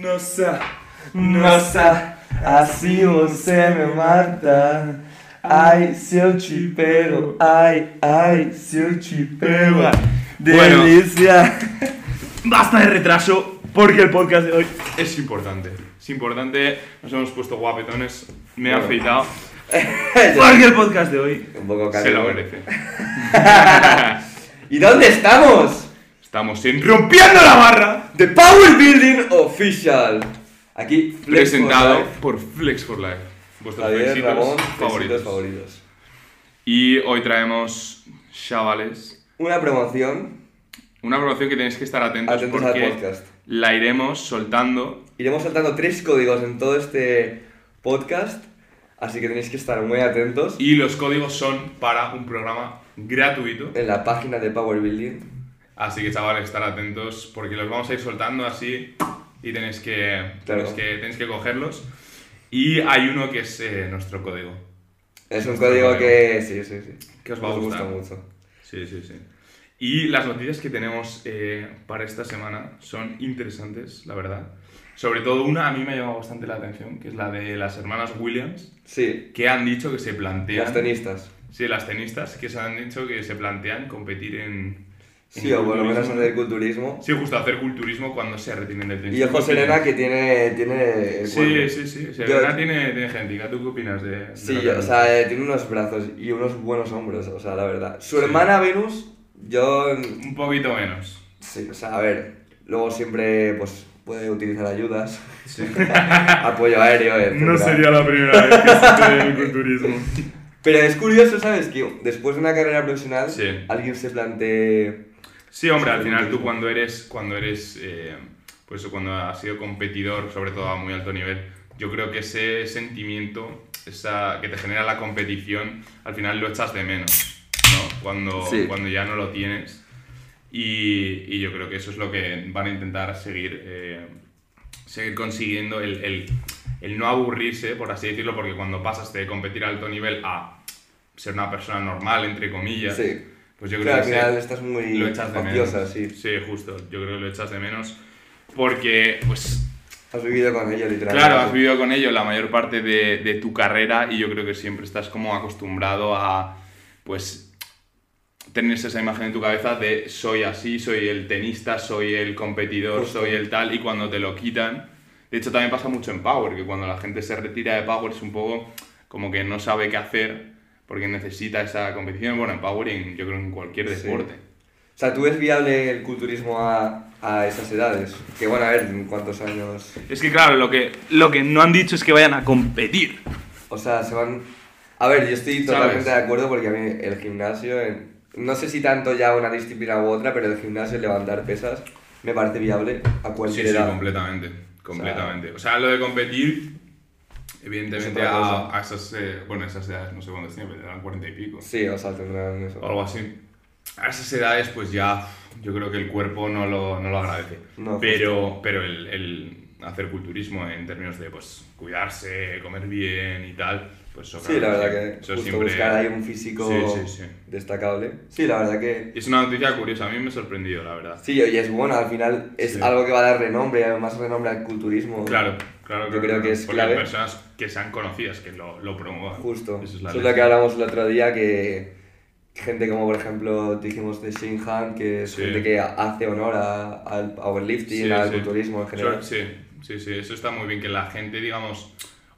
Nossa, nossa, assim você me mata. Ai, se eu te pego, ai, ai, se eu te pego. Bueno. Delícia. Basta de retraso, porque el podcast de hoy es importante. Es importante, nos hemos puesto guapetones, me he Bueno. afeitado. Porque el podcast de hoy Un poco se lo merece. ¿Y dónde estamos? Estamos en Rompiendo la Barra, The Power Building Official. Aquí, Flex for presentado por Flex for Life. Vuestros Javier, Ramón, favoritos. Y hoy traemos, chavales, Una promoción. una promoción que tenéis que estar atentos, Atentos al podcast. la iremos soltando Iremos saltando tres códigos en todo este podcast. Así que tenéis que estar muy atentos y los códigos son para un programa gratuito. en la página de Power Building. Así que chavales, estar atentos porque los vamos a ir soltando así y tenéis que, Claro. tenéis que, tenéis que cogerlos. Y hay uno que es eh, nuestro código. Es un código código. que sí, sí, sí. Que os va a Nos gustar. gusta mucho. Sí, sí, sí. Y las noticias que tenemos eh, para esta semana son interesantes, la verdad. Sobre todo una a mí me ha llamado bastante la atención, que es la de las hermanas Williams, Sí, que han dicho que se plantean... las tenistas. Sí, las tenistas, que se han dicho que se plantean competir en... Sí, en o por lo menos culturismo. hacer culturismo. Sí, justo hacer culturismo cuando se retiren del tenis. Y ojo Serena que tiene, tiene el Sí, sí, sí. Yo- Serena tiene, tiene genética. ¿Tú qué opinas de.? de Sí, yo- o sea, eh, tiene unos brazos y unos buenos hombros, o sea, la verdad. Su Sí. hermana Venus, yo... Un poquito menos. Sí, o sea, a ver, luego siempre, pues, puede utilizar ayudas, Sí. apoyo aéreo, etc. la primera vez que se ve el culturismo. Pero es curioso, ¿sabes? Que después de una carrera profesional, Sí. alguien se plantee... Sí, hombre, al final tú cuando eres. Cuando eres. eh, pues cuando has sido competidor, sobre todo a muy alto nivel, yo creo que ese sentimiento esa, que te genera la competición, al final lo echas de menos, ¿no? Cuando, Sí. cuando ya no lo tienes. Y, y yo creo que eso es lo que van a intentar seguir, eh, seguir consiguiendo, el, el, el no aburrirse, por así decirlo, porque cuando pasas de competir a alto nivel a ser una persona normal, entre comillas, Sí. Pues yo creo al que final ese- estás muy lo echas de menos. sí. Sí, justo, yo creo que lo echas de menos porque, pues, Has vivido con ello, literalmente. Claro, has vivido con ello la mayor parte de, de tu carrera y yo creo que siempre estás como acostumbrado a, pues, tener esa imagen en tu cabeza de soy así, soy el tenista, soy el competidor, Justo. soy el tal, y cuando te lo quitan, de hecho también pasa mucho en Power, que cuando la gente se retira de Power es un poco como que no sabe qué hacer porque necesita esa competición, bueno, en Power y en- yo creo en cualquier Sí. deporte. O sea, ¿tú ves viable el culturismo a, a esas edades? Que bueno, a ver, ¿en cuántos años? Es que claro, lo que, lo que no han dicho es que vayan a competir. O sea, se van... A ver, yo estoy ¿Sabes? totalmente de acuerdo porque a mí el gimnasio, en- no sé si tanto ya una disciplina u otra, pero el gimnasio, levantar pesas, me parece viable a Sí, cualquier sí, edad. completamente. Completamente. O sea, lo de competir, evidentemente, Es a, a esas, eh, bueno, esas edades, no sé cuántos tienen, pero eran 40 y pico. Sí, o sea, tendrán eso. O algo así. A esas edades, pues ya, yo creo que el cuerpo no lo, no lo agradece. No, pero pero el, el hacer culturismo en términos de, pues, cuidarse, comer bien y tal, pues eso, Sí, la verdad que eso justo siempre- buscar ahí un físico Sí, sí, sí. destacable. Sí, la verdad que... Es una noticia curiosa, a mí me ha sorprendido, la verdad. Sí, y es bueno, al final es algo que va a dar renombre, además renombre al culturismo. Claro, claro. Yo creo que es Porque clave. hay personas que sean conocidas, que lo, lo promuevan. Justo. Eso es la Eso es lo que hablamos el otro día, que gente como por ejemplo dijimos de Shinhan, que es gente que hace honor a- al powerlifting, al culturismo en general. Sí, sí, sí, eso está muy bien, que la gente, digamos,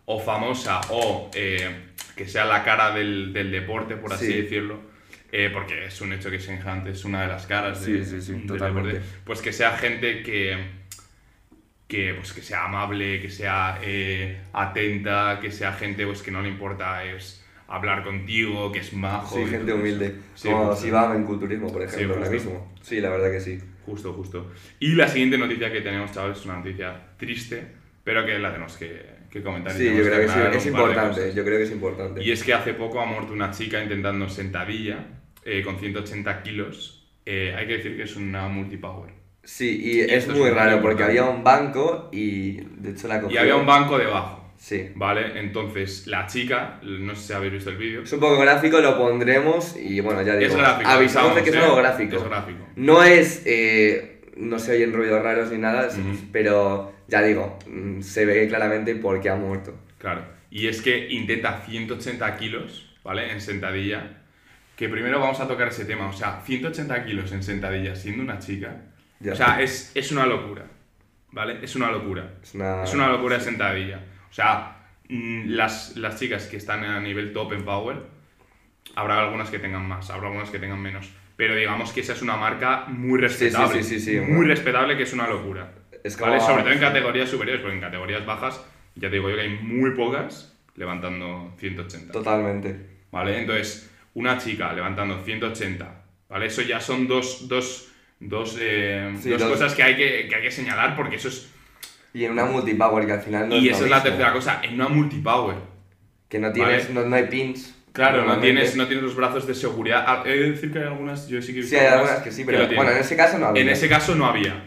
o famosa o eh, que sea la cara del, del deporte, por así Sí. decirlo, eh, porque es un hecho que Shinhan es una de las caras de- sí, sí, del totalmente. deporte, pues que sea gente que, que, pues, que sea amable, que sea eh, atenta, que sea gente pues, que no le importa es hablar contigo, que es majo. Sí, gente humilde. Como justo. Sivam en culturismo, por ejemplo, ahora mismo. Sí, la verdad que sí. Justo, justo. Y la siguiente noticia que tenemos, chavales, es una noticia triste, pero que la tenemos que, que comentar. Sí, yo creo que sí, aclarar es importante. Yo creo que es importante. Y es que hace poco ha muerto una chica intentando sentadilla eh, con 180 kilos. Eh, hay que decir que es una multipower. Sí, y es muy raro porque había un banco y de hecho la cogió. Y había un banco debajo, Sí. ¿vale? Entonces, la chica, no sé si habéis visto el vídeo. Es un poco gráfico, lo pondremos y bueno, ya digo. Es gráfico. Avisamos de que es algo ¿eh? gráfico. Es gráfico. No es. eh, no se oyen ruidos raros ni nada, pero ya digo, mm, se ve claramente por qué ha muerto. Claro. Y es que intenta 180 kilos, ¿vale? En sentadilla. Que primero vamos a tocar ese tema. O sea, 180 kilos en sentadilla siendo una chica. Ya. O sea, es, es una locura. ¿Vale? Es una locura. Es una, Es una locura de sentadilla. O sea, mm, las, las chicas que están a nivel top en Power, habrá algunas que tengan más, habrá algunas que tengan menos. Pero digamos que esa es una marca muy respetable. sí, sí, sí, muy- respetable, que es una locura. Es como- ¿Vale? Sobre todo en categorías superiores, porque en categorías bajas, ya te digo yo que hay muy pocas levantando 180. Totalmente. ¿Vale? Entonces, una chica levantando 180, ¿vale? Eso ya son dos, dos, dos, eh, Sí, dos dos- cosas que hay que, que hay que señalar porque eso es... Y en una multipower que al final no y es esa es la tercera cosa, en una multipower. Que no tienes, Vale. no, no hay pins. Claro, no tienes, no tienes los brazos de seguridad. Ah, He de decir que hay algunas, yo sí que he visto Sí, hay algunas que sí, pero bueno, en ese caso no había. En ese caso no había,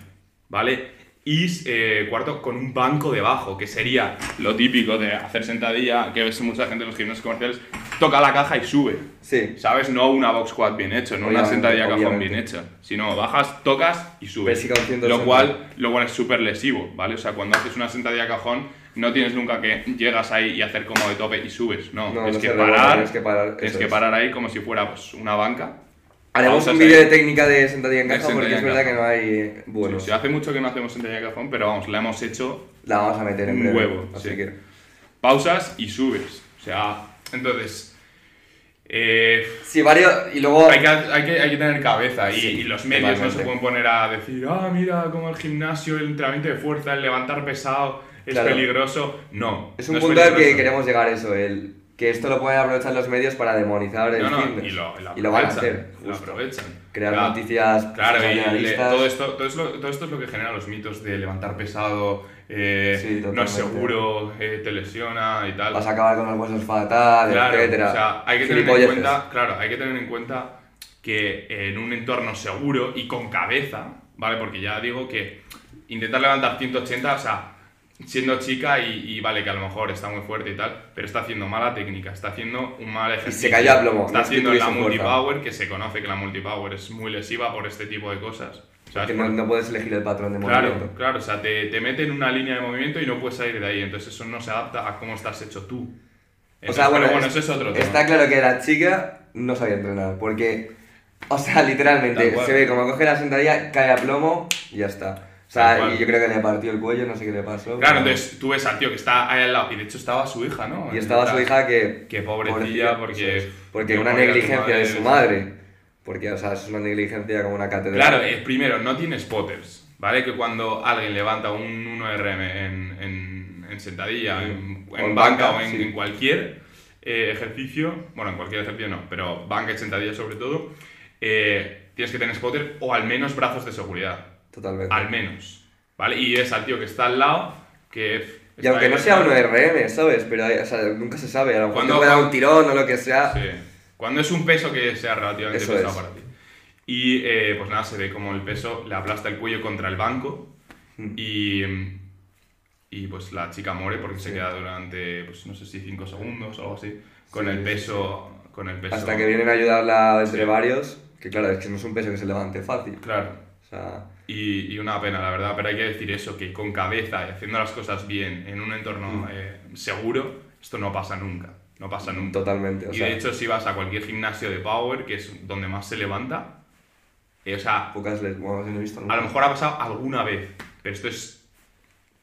¿vale? Y eh, cuarto, con un banco debajo, que sería lo típico de hacer sentadilla, que ves mucha gente en los gimnasios comerciales, toca la caja y sube, Sí. ¿sabes? No una box squat bien hecho, no una Obviamente, sentadilla cajón obviamente. bien hecha, sino bajas, tocas y subes. Ves que con 180. Lo cual, lo cual es súper lesivo, ¿vale? O sea, cuando haces una sentadilla cajón, no tienes nunca que llegas ahí y hacer como de tope y subes, no, No, tienes no que parar, tienes que parar, tienes que es. parar ahí como si fuera pues, una banca. Haremos un vídeo de técnica de sentadilla en caja porque es en verdad que no hay. Sí, sí, hace mucho que no hacemos sentadilla de cajón, pero vamos, la hemos hecho La vamos a meter en Un breve. huevo, Así sí. que. pausas y subes. O sea, entonces, eh, Sí, varios. Y luego. hay, que, hay, que, hay que tener cabeza y, los medios no se pueden poner a decir, ah, mira, como el gimnasio, el entrenamiento de fuerza, el levantar pesado es Claro. peligroso. No. Es un no punto al que queremos llegar, eso. El, que esto lo pueden aprovechar los medios para demonizar el No, no, y lo, y lo van a hacer. Lo justo. aprovechan. Crear Claro. noticias Claro, y le- todo, esto, todo, esto, todo esto es lo que genera los mitos de levantar pesado, eh, Sí, no es seguro, eh, te lesiona y tal. Vas a acabar con los huesos fatal, Claro, etcétera. o sea, hay que tener en cuenta, claro, hay que tener en cuenta que en un entorno seguro y con cabeza, ¿vale? Porque ya digo que intentar levantar 180, o sea, siendo chica y, y vale que a lo mejor está muy fuerte y tal, pero está haciendo mala técnica, está haciendo un mal ejercicio. cayó a plomo, Está no es que haciendo la multipower, que se conoce que la multipower es muy lesiva por este tipo de cosas. ¿sabes? Que no, no puedes elegir el patrón de Claro, movimiento. claro, o sea, te, te mete en una línea de movimiento y no puedes salir de ahí, entonces eso no se adapta a cómo estás hecho tú. O sea, Entonces, bueno, bueno, es- eso es otro tema. Está claro que la chica no sabía entrenar, porque, o sea, literalmente, se ve como coge la sentadilla, cae a plomo y ya está. Sea, y yo creo que le partió el cuello, no sé qué le pasó. Claro, pero- entonces tú ves al tío que está ahí al lado, y de hecho estaba su hija, ¿no? Y estaba su hija que... Que pobrecilla, porque. es. Porque que una negligencia de su madre. Porque, o sea, es una negligencia como una catedral. Claro, eh, primero, no tiene spotters, ¿vale? Que cuando alguien levanta un 1RM en, en, en sentadilla, en, O en en banca, banca, o en, sí. en cualquier eh, ejercicio, bueno, en cualquier ejercicio no, pero banca y sentadilla sobre todo, eh, tienes que tener spotter o al menos brazos de seguridad. Totalmente. Al menos, ¿vale? Y es al tío que está al lado, que. Y aunque no sea un. RM, ¿sabes? Pero o sea, nunca se sabe. A lo mejor te puede dar un tirón o lo que sea. Sí. Cuando es un peso que sea relativamente Eso pesado es. para ti. Y eh, pues nada, se ve como el peso le aplasta el cuello contra el banco Mm. y, y pues la chica muere porque se Sí. queda durante, pues no sé si 5 segundos o algo así, con Sí, el peso. Con el peso. Hasta que vienen a ayudarla entre varios. Que claro, es que no es un peso que se levante fácil. Claro. Sea, Y, y una pena, la verdad, pero hay que decir eso, que con cabeza y haciendo las cosas bien en un entorno Mm. eh, seguro, esto no pasa nunca. No pasa nunca. totalmente. O y sea, de hecho, si vas a cualquier gimnasio de power, que es donde más se levanta, eh, o sea, pocas les no he visto nunca. a lo mejor ha pasado alguna vez, pero esto es.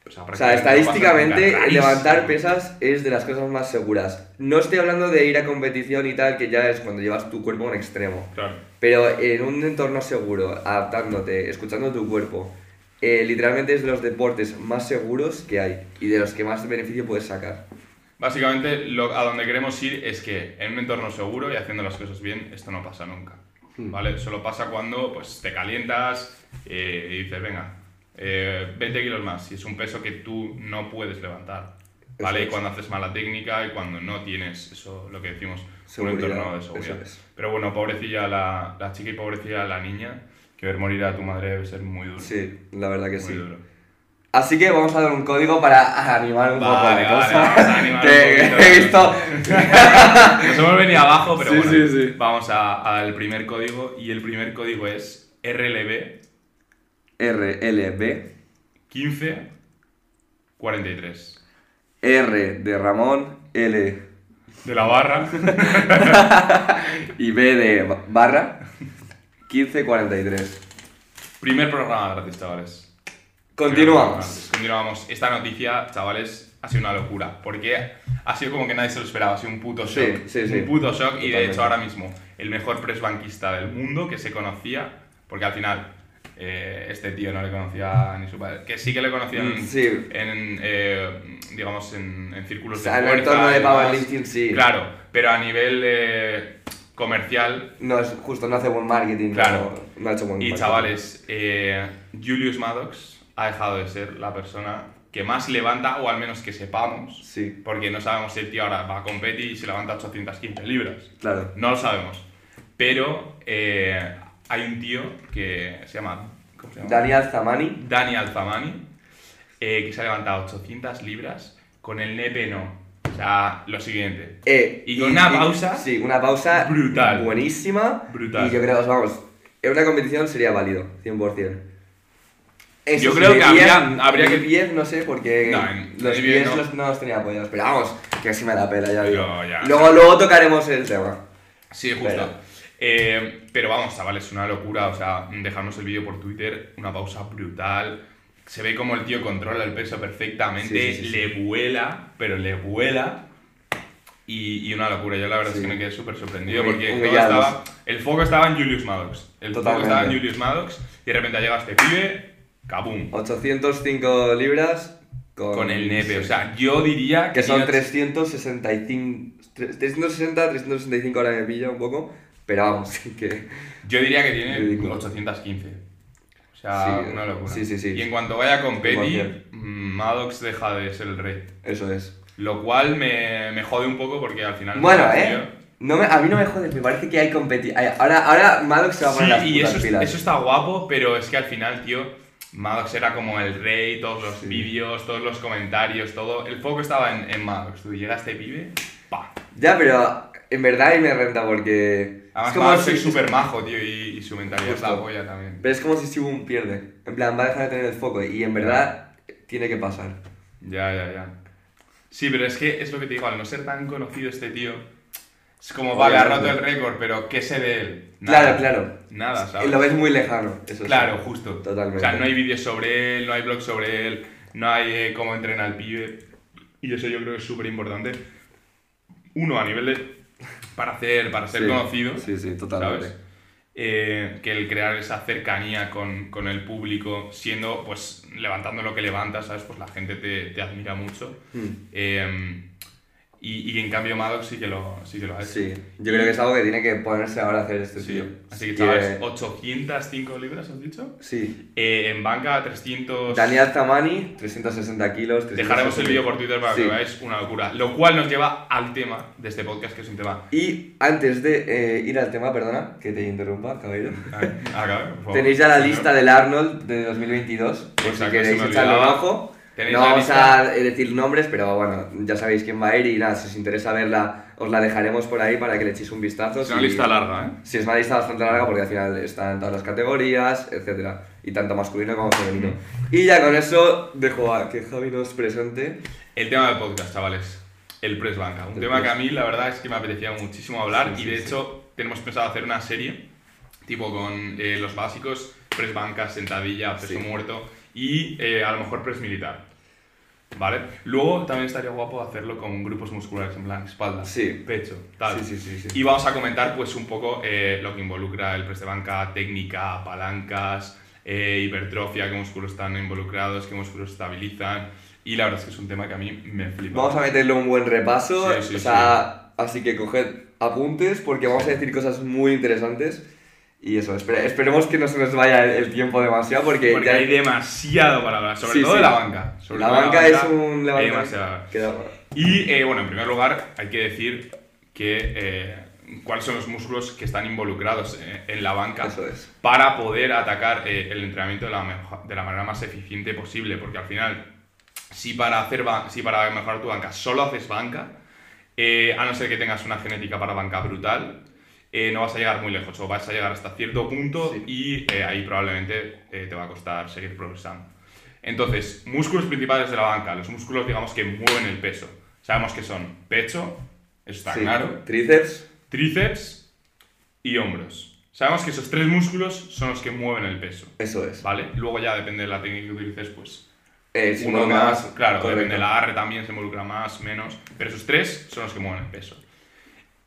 O sea, O sea, no estadísticamente, rarísimo. levantar pesas es de las cosas más seguras. No estoy hablando de ir a competición y tal, que ya es cuando llevas tu cuerpo a un extremo. Claro, Pero en un entorno seguro, adaptándote, escuchando tu cuerpo, eh, literalmente es de los deportes más seguros que hay y de los que más beneficio puedes sacar. básicamente lo, a donde queremos ir es que en un entorno seguro y haciendo las cosas bien, esto no pasa nunca. Hmm. ¿Vale? Solo pasa cuando pues, te calientas eh, y dices, venga, eh, 20 kilos más, y es un peso que tú no puedes levantar. ¿Vale? Y cuando haces mala técnica y cuando no tienes eso, lo que decimos, Seguridad, un entorno de seguridad. es. Pero bueno, pobrecilla la, la chica y pobrecilla la niña, que ver morir a tu madre debe ser muy duro. Sí, la verdad que muy sí. duro. Así que vamos a dar un código para animar un poco la vale, cosa. vamos a animar que un he visto. Nos hemos venido abajo, pero Sí, bueno. sí, sí. Vamos al primer código y el primer código es RLB RLB 15 43. R de Ramón, L De la barra. y B de ba- barra, 1543. Primer programa gratis, chavales. Continuamos. Continuamos. Esta noticia, chavales, ha sido una locura. Porque ha sido como que nadie se lo esperaba. Ha sido un puto Sí, shock. sí, sí. Un puto shock. Y de hecho, ahora mismo, el mejor press banquista del mundo que se conocía. Porque al final, eh, este tío no le conocía ni su padre. Que sí que le conocían Mm, sí. en, eh, digamos, en, en círculos O sea, de en el entorno de powerlifting, sí. Claro, pero a nivel eh, comercial No es justo, no hace buen marketing. Claro. No, no ha hecho buen Y marketing. chavales, eh, Julius Maddox ha dejado de ser la persona que más levanta, o al menos que sepamos, Sí, porque no sabemos si el tío ahora va a competir y se levanta 815 libras. claro. No lo sabemos. Pero eh, hay un tío que se llama, ¿cómo se llama? Daniel Zamani. Dani Alzamani, eh, que se ha levantado 800 libras con el nepe no. O sea, lo siguiente. Eh, Y con una pausa Sí, una pausa brutal. Buenísima. Brutal. Y yo creo, vamos, en una competición sería válido, 100%. Eso Yo creo que 10, habría- habría que- 10 no sé, porque No, en- los de 10 10 no. los- no los tenía apoyados. Pero vamos, que así me da pena, ya digo. Ya, luego, luego tocaremos el tema. Sí, justo. Pero- Eh, pero vamos, chavales, una locura. O sea, dejarnos el vídeo por Twitter, una pausa brutal. Se ve como el tío controla el peso perfectamente, Sí, sí, sí, le vuela, pero le vuela. Y, y una locura. Yo la verdad es que me quedé súper sorprendido Muy- porque humillados. estaba, el foco estaba en Julius Maddox. El foco Totalmente. estaba en Julius Maddox y de repente llega este pibe, kabum, 805 libras con, con el nepe. O sea, yo diría que son tiene- 365, 360, 365 ahora me pilla un poco, pero vamos, que Yo diría que tiene Ridículo. 815. O sea, Sí, una locura. sí, sí, sí. Y en cuanto vaya con Petty, Maddox deja de ser el rey. eso es. Lo cual me, me jode un poco porque al final. Bueno, eh, no me, a mí no me jode, me parece que hay competición. Ahora, ahora Maddox se va a poner las Sí, y putas eso, pilas. eso está guapo, pero es que al final, tío, Maddox era como el rey, todos los Sí. vídeos, todos los comentarios, todo. El foco estaba en, en Maddox. Tú llega este pibe, pa. Ya, pero en verdad ahí me renta porque... Además, es como Maddox si- súper majo, tío, y, y su mentalidad es la polla también. Pero es como si Shibun pierde. En plan, va a dejar de tener el foco y en verdad tiene que pasar. Ya, ya, ya. Sí, pero es que es lo que te digo, al no ser tan conocido este tío, es como, vale, ha roto el récord, pero ¿qué sé de él? Claro, claro. Nada, ¿sabes? Lo ves muy lejano, eso sí. Claro, justo. Totalmente. O sea, no hay vídeos sobre él, no hay blogs sobre él, no hay eh, cómo entrena el pibe. Y eso yo creo que es súper importante. Uno, a nivel de... para hacer, para ser Sí, conocido, Sí, sí, totalmente. ¿sabes? Eh, que el crear esa cercanía con, con el público, siendo, pues, levantando lo que levantas, ¿sabes? Pues la gente te, te admira mucho. Hmm. Eh, y, y en cambio Maddox sí que lo, sí que lo ha hecho. Sí, yo creo que es algo que tiene que ponerse ahora a hacer este Sí. tío. Así que, chavales, eh, 805 libras, ¿has dicho? Sí. Eh, en banca, 300... Daniel Zamani, 360 kilos. Dejaremos el 360. vídeo por Twitter para Sí. que lo veáis, una locura. Lo cual nos lleva al tema de este podcast, que es un tema... Y antes de eh, ir al tema, perdona, que te interrumpa, caballero. Ah, claro, por favor. Tenéis ya la lista del Arnold de 2022, por si queréis se me No vamos a decir nombres, pero bueno, ya sabéis quién va a ir y nada, si os interesa verla, os la dejaremos por ahí para que le echéis un vistazo. Es una si- lista larga, ¿eh? Sí, es una lista bastante larga porque al final está en todas las categorías, etc. Y tanto masculino como femenino. Y ya con eso dejo a que Javi nos presente. El tema del podcast, chavales. El press banca. Un El tema press. que a mí, la verdad, es que me apetecía muchísimo hablar. Sí, y de sí. hecho, tenemos pensado hacer una serie, tipo con eh, los básicos: press banca, sentadilla, peso muerto y eh, a lo mejor press militar. ¿Vale? Luego también estaría guapo hacerlo con grupos musculares, en plan espalda, Sí. pecho, tal. Sí, sí, sí, sí. Y vamos a comentar pues un poco eh, lo que involucra el press de banca, técnica, palancas, eh, hipertrofia, qué músculos están involucrados, qué músculos estabilizan. Y la verdad es que es un tema que a mí me flipa. Vamos a meterle un buen repaso, Sí, sí, o sea, así que coged apuntes porque vamos a decir cosas muy interesantes. Y eso, espere- esperemos que no se nos vaya el, el tiempo demasiado porque, Porque ya- hay demasiado para hablar, sobre Sí, todo sí. de la banca. Sobre la todo banca es un hay levantamiento. demasiado. Queda- Y eh, bueno, en primer lugar hay que decir que eh, cuáles son los músculos que están involucrados eh, en la banca es. para poder atacar el entrenamiento de la, de la manera más eficiente posible, porque al final, si para, hacer si para mejorar tu banca solo haces banca, a no ser que tengas una genética para banca brutal, eh, no vas a llegar muy lejos o vas a llegar hasta cierto punto Sí. y eh, ahí probablemente eh, te va a costar seguir progresando. Entonces, músculos principales de la banca, los músculos, digamos, que mueven el peso. Sabemos que son pecho, eso está Sí. claro, Tríceps. tríceps y hombros. Sabemos que esos tres músculos son los que mueven el peso, Eso es. ¿vale? Luego ya depende de la técnica que utilices, pues Eh, uno no más, más, claro, correcto. depende del agarre también, se involucra más, menos, pero esos tres son los que mueven el peso.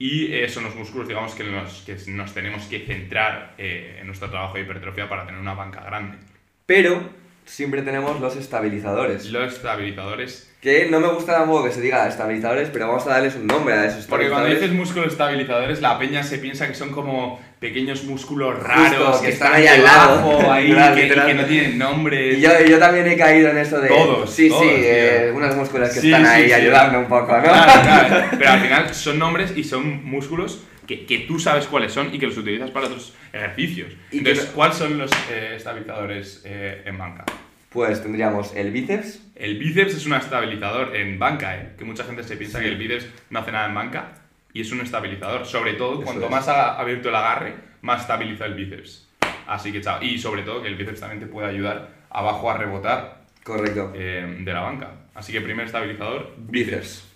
Y eh, son los músculos, digamos, que nos, que nos tenemos que centrar eh, en nuestro trabajo de hipertrofia para tener una banca grande. Pero siempre tenemos los estabilizadores. Los estabilizadores Que no me gusta tampoco que se diga estabilizadores, pero vamos a darles un nombre a esos Porque cuando estabilizadores. dices músculos estabilizadores, la peña se piensa que son como pequeños músculos Justo, raros que están ahí al lado. ahí, que, no tienen nombre. Y yo, yo también he caído en eso de. Todos, Sí, todos, sí, eh, unas músculas que Sí, están sí, ahí sí. ayudando un poco, ¿no? Claro, claro. Pero al final son nombres y son músculos que, que tú sabes cuáles son y que los utilizas para otros ejercicios. Y Entonces, no- ¿cuáles son los eh, estabilizadores eh, en banca? Pues tendríamos el bíceps. El bíceps es un estabilizador en banca, ¿eh? que mucha gente se piensa Sí. que el bíceps no hace nada en banca y es un estabilizador. Sobre todo, Eso cuanto es. más ha abierto el agarre, más estabiliza el bíceps. Así que chao. Y sobre todo que el bíceps también te puede ayudar abajo a rebotar Correcto. eh, de la banca. Así que primer estabilizador, Bíceps.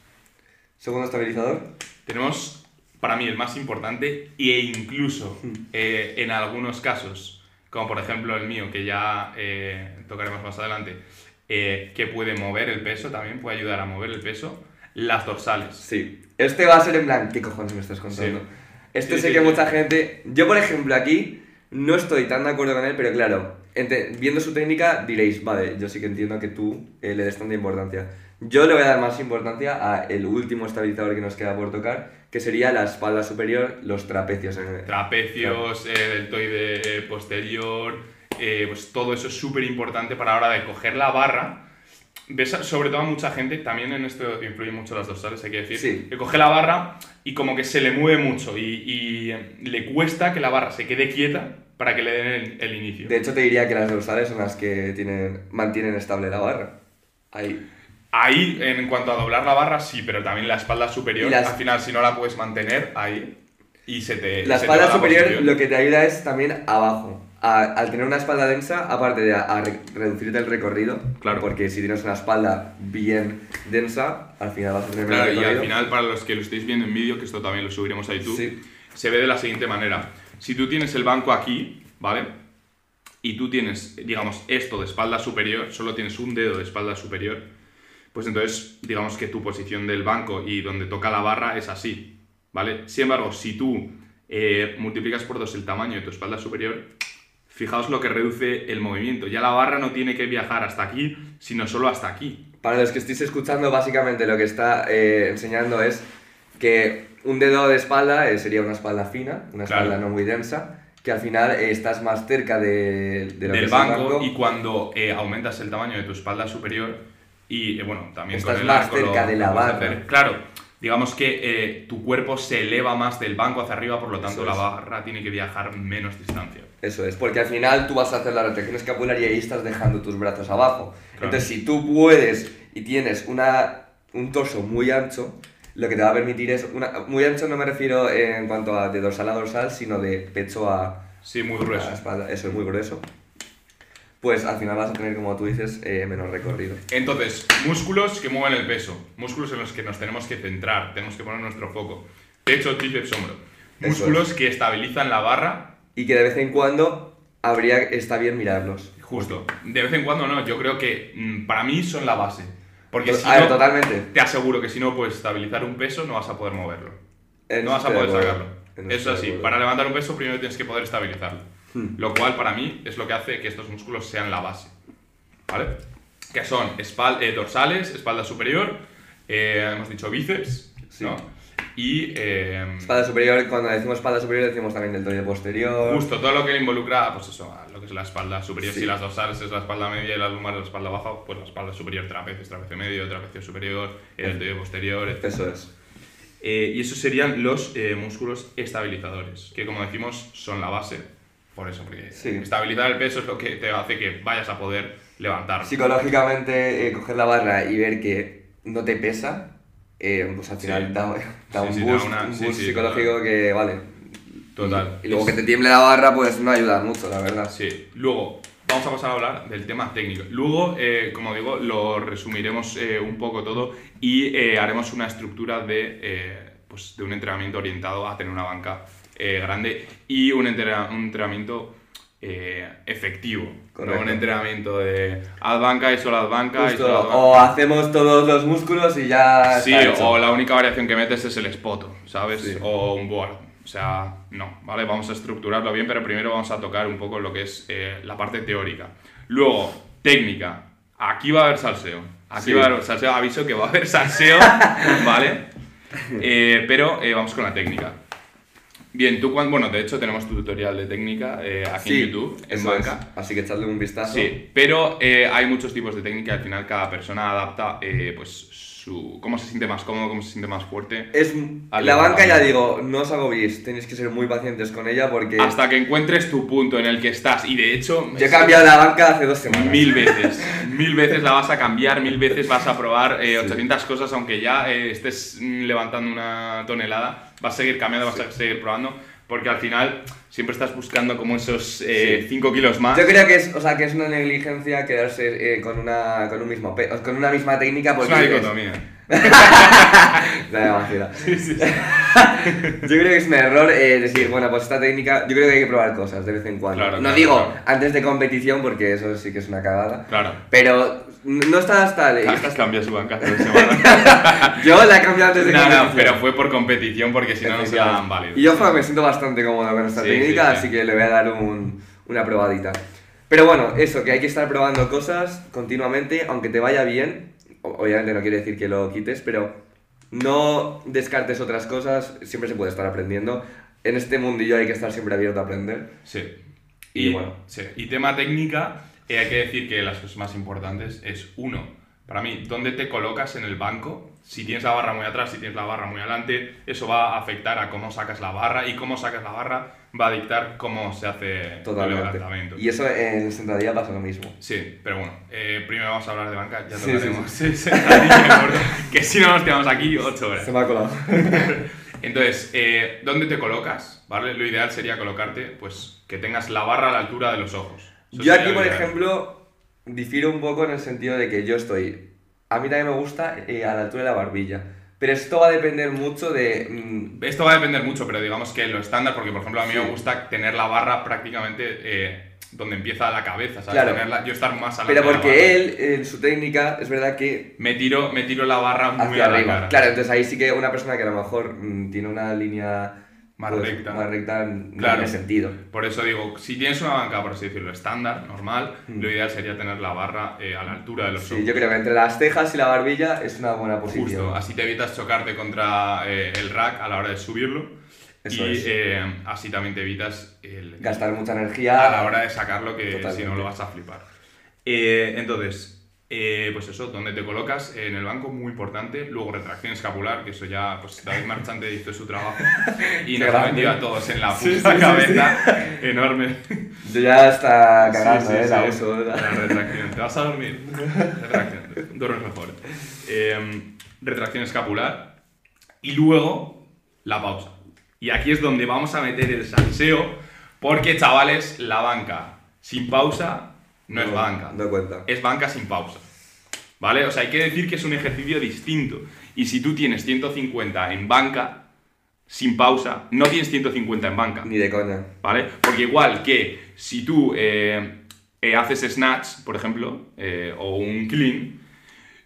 Segundo estabilizador. Tenemos para mí el más importante e incluso eh, en algunos casos, como por ejemplo el mío, que ya eh, tocaremos más adelante, que puede mover el peso, también puede ayudar a mover el peso, las dorsales. Sí. Este va a ser en plan, ¿qué cojones me estás contando? Sí. Este Sí, sé sí, que mucha gente. Yo, por ejemplo, aquí no estoy tan de acuerdo con él, pero claro, ente- viendo su técnica diréis, vale, yo sí que entiendo que tú eh, le des tanta importancia. Yo le voy a dar más importancia a el último estabilizador que nos queda por tocar, que sería la espalda superior, los trapecios. En Trapecios, eh, deltoide posterior, eh, pues todo eso es súper importante para la hora de coger la barra. Ves sobre todo a mucha gente, también en esto influyen mucho las dorsales, hay que decir, Sí. que coge la barra y como que se le mueve mucho y, y, le cuesta que la barra se quede quieta para que le den el, el inicio. De hecho, te diría que las dorsales son las que tienen, mantienen estable la barra. Ahí. Ahí, en cuanto a doblar la barra, sí, pero también la espalda superior, las- al final, si no la puedes mantener, ahí, y se te... La se te espalda va superior lo que te ayuda es también abajo. A- al tener una espalda densa, aparte de a, a re- reducirte el recorrido, Claro. porque si tienes una espalda bien densa, al final vas a tener menos Claro, y al recorrido. final, para los que lo estéis viendo en vídeo, que esto también lo subiremos a YouTube, Sí. se ve de la siguiente manera. Si tú tienes el banco aquí, ¿vale? Y tú tienes, digamos, esto de espalda superior, solo tienes un dedo de espalda superior, pues entonces, digamos que tu posición del banco y donde toca la barra es así, ¿vale? Sin embargo, si tú eh, multiplicas por dos el tamaño de tu espalda superior, fijaos lo que reduce el movimiento. Ya la barra no tiene que viajar hasta aquí, sino solo hasta aquí. Para los que estéis escuchando, básicamente lo que está eh, enseñando es que un dedo de espalda eh, sería una espalda fina, una Claro. espalda no muy densa, que al final eh, estás más cerca de, de lo que del es el banco, y cuando aumentas el tamaño de tu espalda superior y bueno, también Estás con el más arco cerca lo- de la barra. Claro, digamos que eh, tu cuerpo se eleva más del banco hacia arriba, por lo tanto la barra tiene que viajar menos distancia. Eso es, porque al final tú vas a hacer la rotación escapular y ahí estás dejando tus brazos abajo. Claro. Entonces, si tú puedes y tienes una, un torso muy ancho, lo que te va a permitir es. Una, muy ancho no me refiero en cuanto a de dorsal a dorsal, sino de pecho a, Sí, muy a grueso. espalda. Eso es muy grueso. Pues al final vas a tener, como tú dices, eh, menos recorrido. Entonces, músculos que mueven el peso, músculos en los que nos tenemos que centrar, tenemos que poner nuestro foco. Pecho, tríceps, hombro. Músculos que estabilizan la barra Y que de vez en cuando habría, está bien mirarlos. Justo. De vez en cuando no, yo creo que mm, para mí son la base. Porque To- si ver, no, totalmente. te aseguro que si no puedes estabilizar un peso, no vas a poder moverlo. No vas a poder sacarlo. Eso de así, para levantar un peso primero tienes que poder estabilizarlo. Hmm. Lo cual para mí es lo que hace que estos músculos sean la base. ¿Vale? Que son espal- eh, dorsales, espalda superior, eh, hemos dicho bíceps, Sí. ¿no? Y eh, Espalda superior, cuando decimos espalda superior decimos también deltoide posterior. justo todo lo que involucra, pues eso, a lo que es la espalda superior. Sí. Si las dorsales es la espalda media y las lumbares la espalda baja, pues la espalda superior, trapecio, trapecio medio, trapecio superior, el deltoide posterior, etc. Eso es. Eh, y esos serían los eh, músculos estabilizadores, que como decimos son la base. Por eso, porque Sí. estabilizar el peso es lo que te hace que vayas a poder levantar. Psicológicamente, eh, coger la barra y ver que no te pesa, eh, pues al final Sí. da, da un sí, da boost, una- un boost psicológico total. que vale. Total. Y, y luego Es- que te tiemble la barra, pues no ayuda mucho, la verdad. Sí. Luego, vamos a pasar a hablar del tema técnico. Luego, eh, como digo, lo resumiremos eh, un poco todo y eh, haremos una estructura de, pues, de un entrenamiento orientado a tener una banca eh, grande y un, entrena- un entrenamiento eh, efectivo. No un entrenamiento de haz banca y solo haz banca y solo o hacemos todos los músculos y ya. Sí, está hecho. o la única variación que metes es el espoto, ¿sabes? Sí. O un board. O sea, no, ¿vale? Vamos a estructurarlo bien, pero primero vamos a tocar un poco lo que es eh, la parte teórica. Luego, técnica. Aquí va a haber salseo. Aquí Sí. va a haber salseo. Aviso que va a haber salseo, ¿vale? Eh, pero vamos con la técnica. Bien, tú cuando... Bueno, de hecho tenemos tu tutorial de técnica eh, aquí Sí, en YouTube, en banca. Así que echadle un vistazo. Sí, pero eh, hay muchos tipos de técnica y al final cada persona adapta eh, pues su cómo se siente más cómodo, cómo se siente más fuerte. Es, la banca, ya digo, no os agobiéis, tenéis que ser muy pacientes con ella porque Hasta que encuentres tu punto en el que estás. Y de hecho, yo he cambiado la banca hace dos semanas. mil veces. Mil veces la vas a cambiar, mil veces vas a probar eh, 800 cosas, aunque ya eh, estés levantando una tonelada, vas a seguir cambiando, vas a seguir probando, porque al final siempre estás buscando como esos 5 Sí. kilos más. Yo creo que es, o sea, que es una negligencia quedarse eh, con, una, con, un mismo con una misma técnica Es una Nada, vacila. Yo creo que es un error eh, decir, bueno, pues esta técnica, yo creo que hay que probar cosas de vez en cuando. Claro, no claro, digo claro. antes de competición porque eso sí que es una cagada. Claro. Pero no está hasta... Estás cambia su banca hace dos semanas. Yo la he cambiado antes de No, competición. no, pero fue por competición porque si no no se la dan válido. Y yo me siento bastante cómodo con esta Sí, técnica, sí, sí. así que le voy a dar un- una probadita. Pero bueno, eso, que hay que estar probando cosas continuamente, aunque te vaya bien. Obviamente no quiere decir que lo quites, pero no descartes otras cosas, siempre se puede estar aprendiendo. En este mundillo hay que estar siempre abierto a aprender. Sí. Y Y, bueno. sí. y tema técnica, eh, hay que decir que las cosas más importantes es uno, para mí, dónde te colocas en el banco. Si tienes la barra muy atrás, si tienes la barra muy adelante, eso va a afectar a cómo sacas la barra y cómo sacas la barra va a dictar cómo se hace el Totalmente. levantamiento. Y eso en sentadilla pasa lo mismo. Sí, pero bueno, eh, primero vamos a hablar de banca, ya Sí, tocaremos sentadilla, gordo, que si no nos quedamos aquí 8 horas. Se me ha colado. Entonces, eh, ¿dónde te colocas? ¿Vale? Lo ideal sería colocarte, pues, que tengas la barra a la altura de los ojos. Eso Yo aquí, por ejemplo, difiero un poco en el sentido de que yo estoy. A mí también me gusta eh, a la altura de la barbilla. Pero esto va a depender mucho de. mm, Esto va a depender mucho, pero digamos que lo estándar, porque por ejemplo a mí me gusta tener la barra prácticamente eh, donde empieza la cabeza, ¿sabes? Claro. Tenerla- yo estar más Pero de la barra. porque él, en su técnica, es verdad que. Me tiro, me tiro la barra muy Hacia a la arriba. cara. Claro, entonces ahí sí que una persona que a lo mejor mm, tiene una línea. Más pues, recta. Más recta no Claro. tiene sentido. Por eso digo, si tienes una banca, por así decirlo, estándar, normal, Mm. lo ideal sería tener la barra eh, a la altura de los Sí, ojos. yo creo que entre las cejas y la barbilla es una buena posición. Justo, así te evitas chocarte contra eh, el rack a la hora de subirlo. Eso y es. eh, así también te evitas el, Gastar mucha energía. a la hora de sacarlo, que si no lo vas a flipar. Eh, entonces, eh, pues eso, donde te colocas en el banco, muy importante. Luego retracción escapular, que eso ya, pues David Marchante hizo su trabajo y nos ha metido a todos en la puta Sí, sí, sí, cabeza. Enorme. Yo ya está cagando, eh. La retracción. ¿Te vas a dormir? Retracción. Duermes mejor. Eh, retracción escapular. Y luego, la pausa. Y aquí es donde vamos a meter el salseo, porque, chavales, la banca sin pausa no, es banca. No cuenta. Es banca sin pausa. ¿Vale? O sea, hay que decir que es un ejercicio distinto. Y si tú tienes 150 en banca, sin pausa, no tienes 150 en banca. Ni de coña. ¿Vale? Porque igual que si tú eh, eh, haces snatch, por ejemplo, eh, o un clean,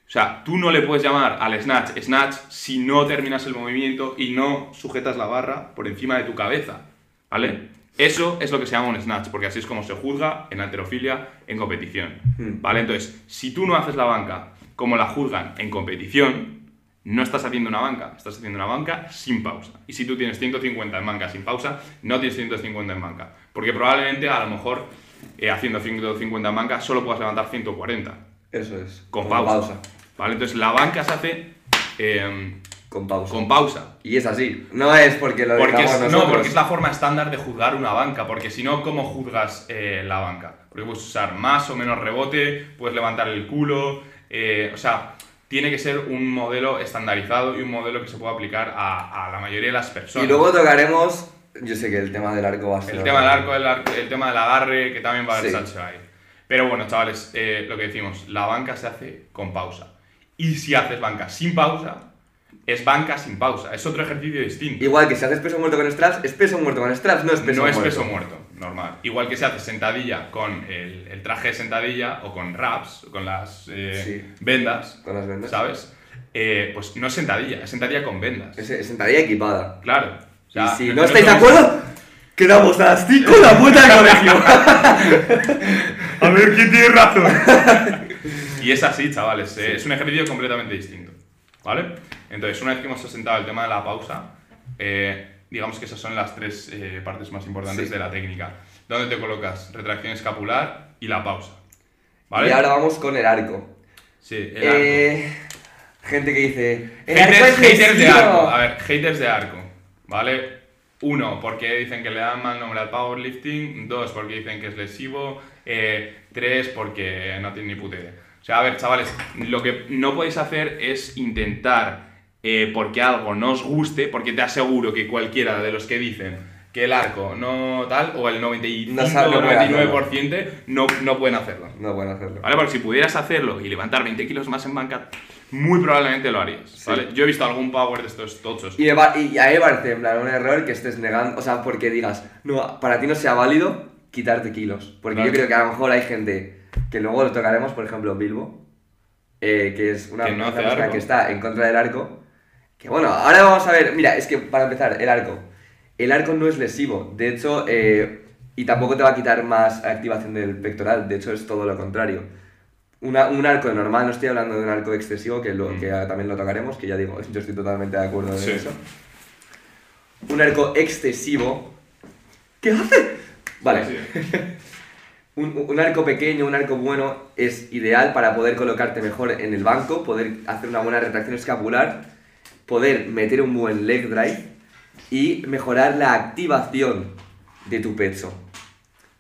o sea, tú no le puedes llamar al snatch snatch si no terminas el movimiento y no sujetas la barra por encima de tu cabeza, ¿vale? Eso es lo que se llama un snatch, porque así es como se juzga en alterofilia en competición, Hmm. ¿vale? Entonces, si tú no haces la banca como la juzgan en competición, no estás haciendo una banca, estás haciendo una banca sin pausa. Y si tú tienes 150 en banca sin pausa, no tienes 150 en banca. Porque probablemente a lo mejor eh, haciendo 150 en banca solo puedas levantar 140 Eso es. con pausa. ¿Vale? Entonces la banca se hace eh, Con pausa. con pausa. Y es así. No es porque lo Porque es, no, porque es la forma estándar de juzgar una banca, porque si no, ¿cómo juzgas eh, la banca? Porque puedes usar más o menos rebote, puedes levantar el culo, eh, o sea, tiene que ser un modelo estandarizado y un modelo que se pueda aplicar a, a la mayoría de las personas. Y luego tocaremos. Yo sé que el tema del arco va a ser. el tema del arco, el, arco- el tema del agarre, que también va a haber Sí. ahí. Pero bueno, chavales, eh, lo que decimos, la banca se hace con pausa. Y si haces banca sin pausa, es banca sin pausa. Es otro ejercicio distinto. Igual que si haces peso muerto con straps, es peso muerto con straps, no es peso no muerto. es peso muerto, normal. Igual que se hace sentadilla con el, el traje de sentadilla o con wraps, con las eh, Sí. vendas, Con las vendas. ¿sabes? Eh, pues no es sentadilla, es sentadilla con vendas. Es, es sentadilla equipada. Claro. O Y sea, si no no es estáis de acuerdo, quedamos a las 5 en la puerta del colegio. A ver quién tiene razón. y es así, chavales. eh, Es un ejercicio completamente distinto. ¿Vale? Entonces, una vez que hemos asentado el tema de la pausa, eh, digamos que esas son las tres eh, partes más importantes Sí. de la técnica. ¿Dónde te colocas? Retracción escapular y la pausa. ¿Vale? Y ahora vamos con el arco. Sí, el arco. Eh, gente que dice. El arco Haters, es haters de lesivo". arco. A ver, haters de arco. ¿Vale? Uno, porque dicen que le dan mal nombre al powerlifting. Dos, porque dicen que es lesivo. Eh, tres, porque no tienen ni puta idea. O sea, a ver, chavales, lo que no podéis hacer es intentar, eh, porque algo no os guste, porque te aseguro que cualquiera de los que dicen que el arco no tal, o el 95 No sabe- no o puede 99% no, no pueden hacerlo. No pueden hacerlo. ¿Vale? Porque si pudieras hacerlo y levantar 20 kilos más en banca, muy probablemente lo harías. Sí. ¿vale? Yo he visto algún power de estos tochos. Y, me va- y a parece en plan, un error que estés negando, o sea, porque digas, no, para ti no sea válido quitarte kilos. Porque Claro. yo creo que a lo mejor hay gente que luego lo tocaremos, por ejemplo, Bilbo, eh, que es una, Que no persona arco. que está en contra del arco. Que bueno, ahora vamos a ver, mira, es que para empezar, el arco. El arco no es lesivo, de hecho, eh, y tampoco te va a quitar más activación del pectoral, de hecho es todo lo contrario. Una- un arco normal, no estoy hablando de un arco excesivo, que, lo, Mm. que también lo tocaremos, que ya digo, yo estoy totalmente de acuerdo en Sí. eso. Un arco excesivo. ¿Qué hace? Vale. Sí. Un, un arco pequeño, un arco bueno, es ideal para poder colocarte mejor en el banco, poder hacer una buena retracción escapular, poder meter un buen leg drive y mejorar la activación de tu pecho.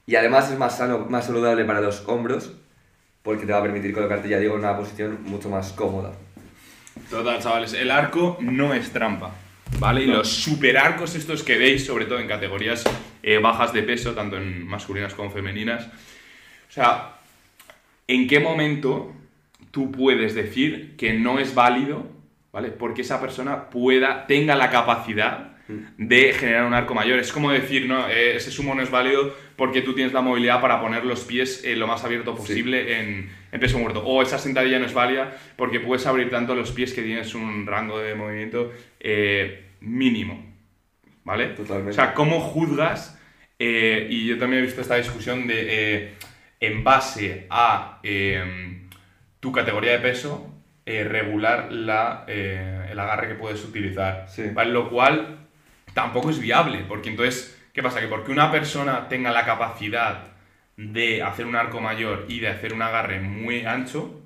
Y además es más sano, más saludable para los hombros, porque te va a permitir colocarte, ya digo, en una posición mucho más cómoda. Total, chavales, el arco no es trampa. ¿Vale? Y los super arcos estos que veis, sobre todo en categorías eh, bajas de peso, tanto en masculinas como femeninas. O sea, ¿en qué momento tú puedes decir que no es válido, ¿vale? Porque esa persona pueda, tenga la capacidad de generar un arco mayor. Es como decir, no, Eh, ese sumo no es válido porque tú tienes la movilidad para poner los pies eh, lo más abierto posible en, en peso muerto. O esa sentadilla no es válida porque puedes abrir tanto los pies que tienes un rango de movimiento eh, mínimo. ¿Vale? Totalmente. O sea, ¿cómo juzgas? Eh, y yo también he visto esta discusión de, en base a tu categoría de peso, eh, regular la, eh, el agarre que puedes utilizar. Sí. ¿vale? Lo cual tampoco es viable, porque entonces, ¿qué pasa? Que porque una persona tenga la capacidad de hacer un arco mayor y de hacer un agarre muy ancho,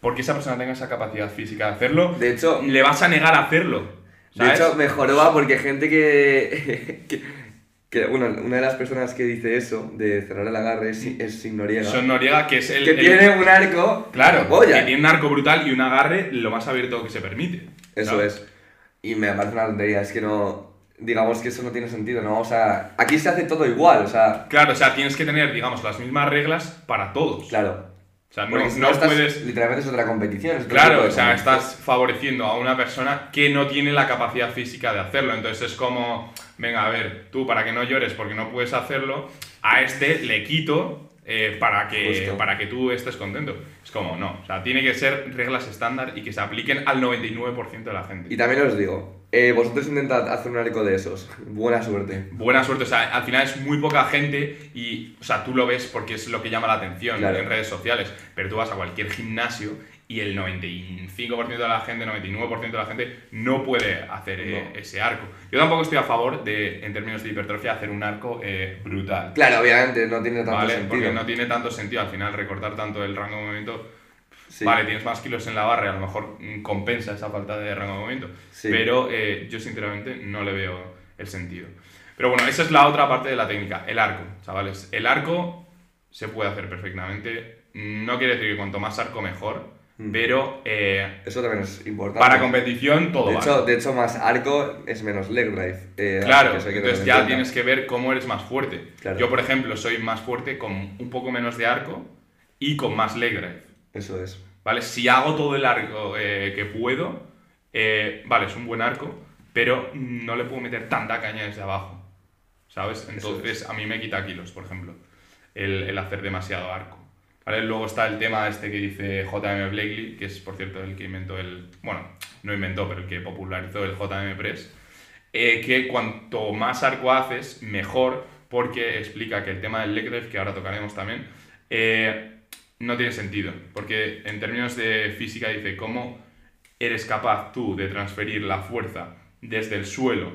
porque esa persona tenga esa capacidad física de hacerlo, De hecho, le vas a negar a hacerlo. De hecho, mejoró va porque gente que, que, que- Bueno, una de las personas que dice eso, de cerrar el agarre, es, es Sin Noriega. Son Noriega, que es el. que el- tiene un arco. Claro, que tiene un arco brutal y un agarre lo más abierto que se permite. Eso ¿sabes? es. Y me parece una tontería, es que no. Digamos que eso no tiene sentido, ¿no? O sea, aquí se hace todo igual, o sea, Claro, o sea, tienes que tener, digamos, las mismas reglas para todos. claro. O sea, no, si no estás- puedes. Literalmente es otra competición. es Claro, o sea, estás favoreciendo a una persona que no tiene la capacidad física de hacerlo. Entonces es como, venga, a ver, tú para que no llores porque no puedes hacerlo, a este le quito eh, para, que, Justo. para que tú estés contento. Es como, no, o sea, tiene que ser reglas estándar y que se apliquen al 99% de la gente. Y también os digo, eh, vosotros intentad hacer un arco de esos. Buena suerte. Buena suerte, o sea, al final es muy poca gente y, o sea, tú lo ves porque es lo que llama la atención Claro. en redes sociales, pero tú vas a cualquier gimnasio y el 95% de la gente, 99% de la gente no puede hacer eh, No. ese arco. Yo tampoco estoy a favor de, en términos de hipertrofia, hacer un arco eh, brutal. Claro, obviamente, no tiene tanto ¿Vale? sentido. Porque no tiene tanto sentido al final recortar tanto el rango de movimiento. Sí. Vale, tienes más kilos en la barra y a lo mejor mm, compensa esa falta de rango de movimiento. Sí. Pero eh, yo sinceramente no le veo el sentido. Pero bueno, esa es la otra parte de la técnica, el arco, chavales. El arco se puede hacer perfectamente. No quiere decir que cuanto más arco mejor, Mm. pero eh, Eso también es importante. para competición todo de vale. hecho, de hecho, más arco es menos leg drive. eh, Claro, que que entonces ya tienes que ver cómo eres más fuerte. Claro. Yo, por ejemplo, soy más fuerte con un poco menos de arco y con más leg drive. Eso es. ¿Vale? Si hago todo el arco eh, que puedo, eh, vale, es un buen arco, pero no le puedo meter tanta caña desde abajo. ¿Sabes? Entonces a mí me quita kilos, por ejemplo, el, el hacer demasiado arco. ¿Vale? Luego está el tema este que dice JM Blakely, que es por cierto el que inventó el. Bueno, no inventó, pero el que popularizó el JM Press. eh, que cuanto más arco haces, mejor, porque explica que el tema del leg drive, que ahora tocaremos también, eh, no tiene sentido. Porque en términos de física dice cómo eres capaz tú de transferir la fuerza desde el suelo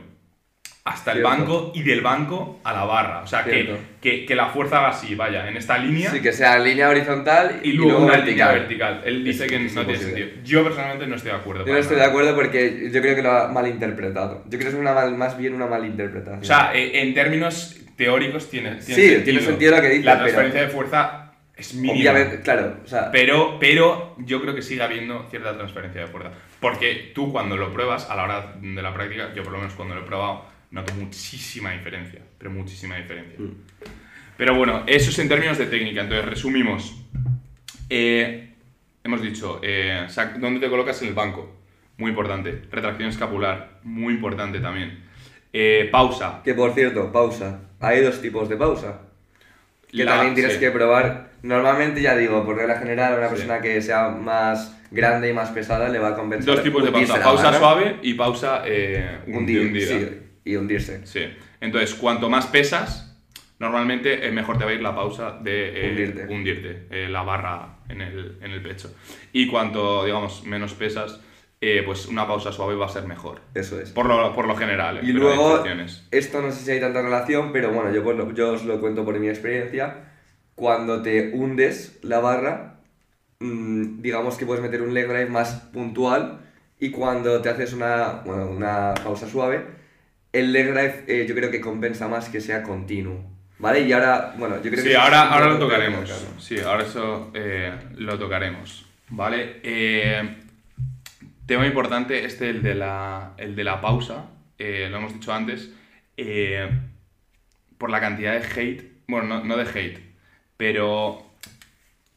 hasta el banco y del banco a la barra. O sea, que, que, que la fuerza va así, vaya, en esta línea Sí, que sea línea horizontal y luego una línea vertical. Él dice Es- que es no tiene sentido. Yo personalmente no estoy de acuerdo. Yo no estoy de acuerdo porque yo creo que lo ha malinterpretado. Yo creo que es una mal- más bien una malinterpretación. O sea, eh, en términos teóricos tiene, tiene Sí, sentido. tiene sentido lo que dice, La pero- transferencia de fuerza es obviamente, claro, o sea, Pero, pero yo creo que sigue habiendo cierta transferencia de fuerza. Porque tú cuando lo pruebas, a la hora de la práctica, yo por lo menos cuando lo he probado, noto muchísima diferencia. Pero muchísima diferencia. Mm. Pero bueno, eso es en términos de técnica. Entonces, resumimos. Eh, hemos dicho, eh, ¿dónde te colocas en el banco? Muy importante. Retracción escapular, muy importante también. Eh, pausa. que por cierto, pausa. Hay dos tipos de pausa. Que La- también tienes sí. que probar. Normalmente, ya digo, por regla general, a una Sí. persona que sea más grande y más pesada le va a compensar. Dos tipos de pausa. Pausa suave y pausa eh, hundir- hundida. sí, y hundirse. Sí. Entonces, cuanto más pesas, normalmente eh, mejor te va a ir la pausa de eh, Hundirte. hundirte, eh, la barra en el, en el pecho. Y cuanto, digamos, menos pesas, eh, pues una pausa suave va a ser mejor. Eso es. Por lo, por lo general. eh, Y luego, esto no sé si hay tanta relación, pero bueno, yo, pues yo os lo cuento por mi experiencia. Cuando te hundes la barra, mm, digamos que puedes meter un leg drive más puntual y cuando te haces una, bueno, una pausa suave, el leg drive eh, yo creo que compensa más que sea continuo. ¿Vale? Y ahora, bueno, yo creo que... Sí, eso es ahora, ahora lo que tocaremos. Sí, ahora eso eh, lo tocaremos. ¿Vale? Eh, tema importante, este, el de la, el de la pausa, eh, lo hemos dicho antes, eh, por la cantidad de hate, bueno, no, no de hate, pero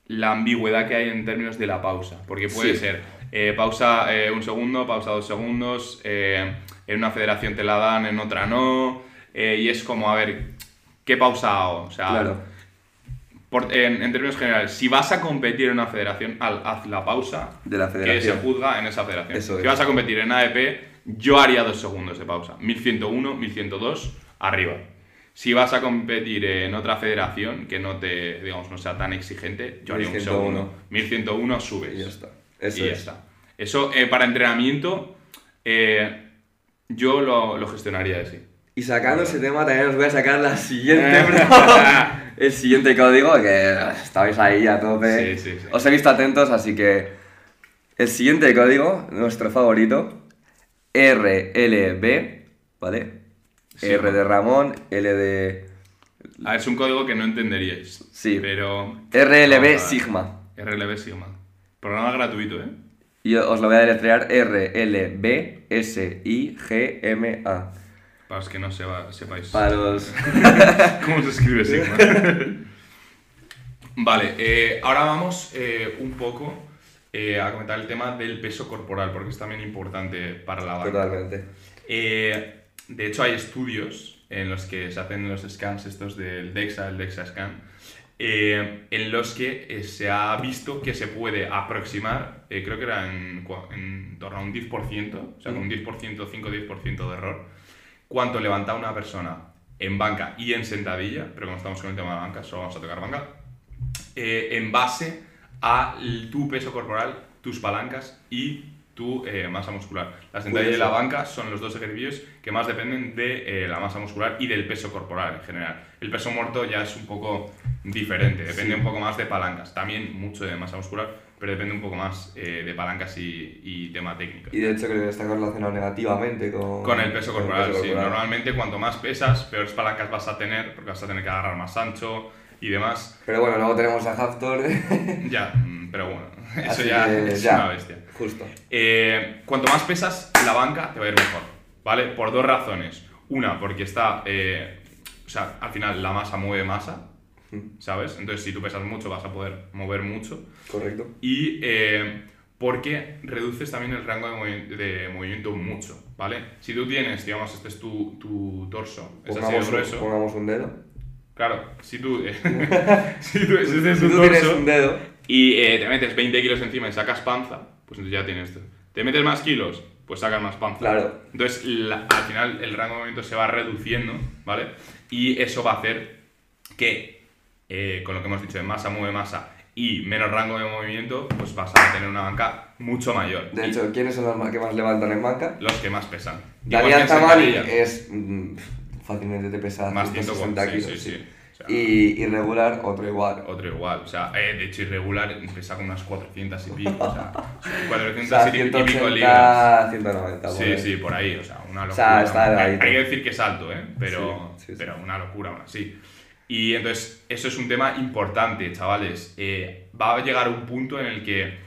la ambigüedad que hay en términos de la pausa, porque puede Sí. ser eh, pausa un segundo, pausa dos segundos, en una federación te la dan, en otra no, y es como, a ver, ¿qué pausa hago? O sea, Claro. Por- en, en términos generales, si vas a competir en una federación, al- haz la pausa De la que se federación. juzga en esa federación. Eso si es. vas a competir en AEP, yo haría dos segundos de pausa. 1101, 1102, arriba. Si vas a competir en otra federación que no te, digamos, no sea tan exigente, yo haría un 1101. segundo. 1101 subes. Y ya está. Eso y ya es. está. Eso eh, para entrenamiento, eh, yo lo, lo gestionaría así. Y sacando ese tema también os voy a sacar la siguiente prueba. El siguiente código, que estabais ahí a tope. Sí, sí, sí. Os he visto atentos, así que el siguiente código, nuestro favorito, RLB, ¿vale? R de. Ramón, L de... A ver, es un código que no entenderíais. Sí. Pero. RLB. Sigma. RLB Sigma. Programa gratuito, ¿eh? Y os lo voy a deletrear RLB S-I-G-M-A. Para los que no sepa- sepáis. Para los... ¿Cómo se escribe Sigma? vale, eh, ahora vamos eh, un poco eh, a comentar el tema del peso corporal, porque es también importante para la banca. Totalmente. De hecho, hay estudios en los que se hacen los scans estos del DEXA, el DEXA Scan, eh, en los que eh, se ha visto que se puede aproximar, eh, creo que era en, en torno a un 10%, o sea, con un 10%, 5-10% de error, cuánto levanta una persona en banca y en sentadilla, pero como estamos con el tema de banca, solo vamos a tocar banca, eh, en base a tu peso corporal, tus palancas y tu eh, masa muscular. La sentadilla y la banca son los dos ejercicios que más dependen de eh, la masa muscular y del peso corporal en general. El peso muerto ya es un poco diferente, depende Sí. un poco más de palancas, también mucho de masa muscular, pero depende un poco más eh, de palancas y, y tema técnico. Y de hecho creo que está correlacionado negativamente con... Con el peso con el corporal, peso sí. corporal. Normalmente cuanto más pesas, peores palancas vas a tener, porque vas a tener que agarrar más ancho y demás. Pero bueno, luego tenemos a Haftor. Ya, mm, pero bueno, eso Así ya que es ya. una bestia. Justo. Eh, cuanto más pesas, la banca te va a ir mejor, ¿vale? Por dos razones. Una, porque está, eh, o sea, al final la masa mueve masa. ¿Sabes? Entonces, si tú pesas mucho, vas a poder mover mucho. Correcto. Y eh, porque reduces también el rango de, movi- de movimiento mucho, ¿vale? Si tú tienes, digamos, este es tu, tu torso, es así de Pongamos, un- grueso. pongamos un dedo. Claro, si tú, si tú, si este es Si tu tú tienes un dedo, y eh, te metes 20 kilos encima y sacas panza, pues entonces ya tienes esto. ¿Te metes más kilos? Pues sacas más panza. Claro. Entonces, la- al final, el rango de movimiento se va reduciendo, ¿vale? Y eso va a hacer que, eh, con lo que hemos dicho de masa mueve masa y menos rango de movimiento, pues vas a tener una banca mucho mayor. de hecho, ¿quiénes son los que más levantan en banca? los que más pesan. Daniel sentadilla, es mm, fácilmente te pesa más 160 140, kilos. sí, sí, sí. O sea, Y irregular, otro igual. Otro igual, o sea, eh, de hecho irregular pesa con unas 400 y pico, o sea, 400 O sea, y pico libras. 180, 190. Sí, ahí. sí, por ahí, o sea, una locura. O sea, está hay, delgadito. hay que decir que es alto, ¿eh? Pero, pero una locura aún así. Y entonces, eso es un tema importante, chavales. Eh, va a llegar un punto en el que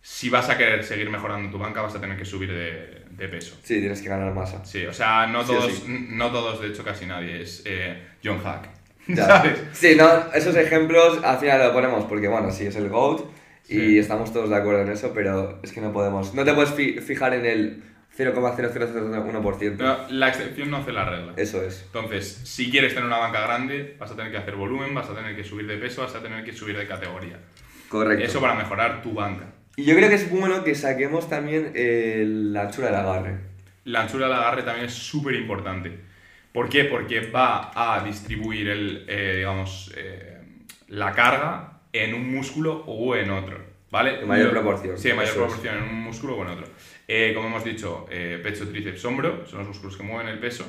si vas a querer seguir mejorando tu banca, vas a tener que subir de, de peso. Sí, tienes que ganar masa. Sí, o sea, no todos, sí. no todos, de hecho casi nadie, es eh, John Hack. Ya. ¿Sabes? Sí, no, esos ejemplos al final lo ponemos porque, bueno, sí, es el GOAT y Sí. estamos todos de acuerdo en eso, pero es que no podemos. No te puedes fi- fijar en el 0,0001%. Pero la excepción no hace la regla. Eso es. Entonces, si quieres tener una banca grande, vas a tener que hacer volumen, vas a tener que subir de peso, vas a tener que subir de categoría. Correcto. Eso para mejorar tu banca. Y yo creo que es bueno que saquemos también eh, la anchura del agarre. La anchura del agarre también es súper importante. ¿Por qué? Porque va a distribuir el, eh, digamos, eh, la carga en un músculo o en otro. ¿Vale? En mayor Lo- proporción, Sí, en mayor eso es. proporción en un músculo o en otro. Eh, como hemos dicho, eh, pecho, tríceps, hombro son los músculos que mueven el peso,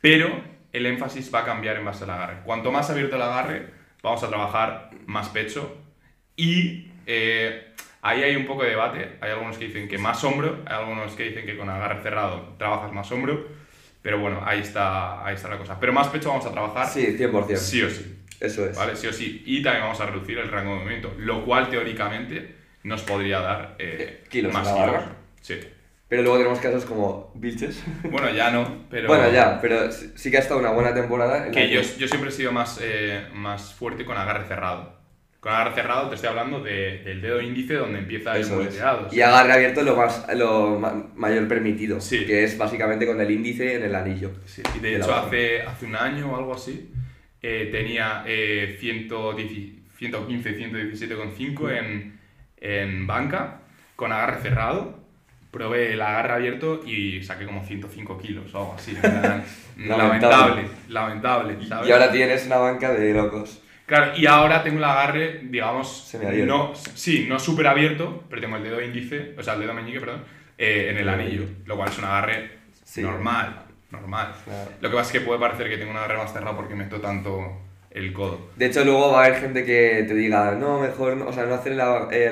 pero el énfasis va a cambiar en base al agarre. Cuanto más abierto el agarre, vamos a trabajar más pecho y eh, ahí hay un poco de debate. Hay algunos que dicen que más hombro, hay algunos que dicen que con agarre cerrado trabajas más hombro, pero bueno, ahí está, ahí está la cosa. Pero más pecho vamos a trabajar Sí, 100%. sí o sí, Eso es. ¿vale? Sí o sí. Y también vamos a reducir el rango de movimiento, lo cual teóricamente nos podría dar eh, Eh, kilos más kilos. Sí. Pero luego tenemos casos como Vilches. Bueno, ya no, pero... Bueno, ya, pero sí que ha estado una buena temporada. en Que yo, yo siempre he sido más, eh, más fuerte con agarre cerrado. Con agarre cerrado te estoy hablando de- del dedo índice donde empieza el Eso es. volteado. Y agarre abierto lo más lo ma- mayor permitido, Sí. que es básicamente con el índice en el anillo. Sí, y de de hecho hace, hace un año o algo así eh, tenía eh, 110 115, 117,5 en, en banca con agarre cerrado. Probé el agarre abierto y saqué como 105 kilos o algo así. lamentable, lamentable, ¿sabes? Y ahora tienes una banca de locos. Claro, y ahora tengo el agarre, digamos, no, sí, no súper abierto, pero tengo el dedo índice, o sea, el dedo meñique, perdón, eh, en el anillo, lo cual es un agarre Sí. normal, normal. Claro. Lo que pasa es que puede parecer que tengo un agarre más cerrado porque meto tanto el codo. De hecho, luego va a haber gente que te diga, no, mejor, no- o sea, no hacer el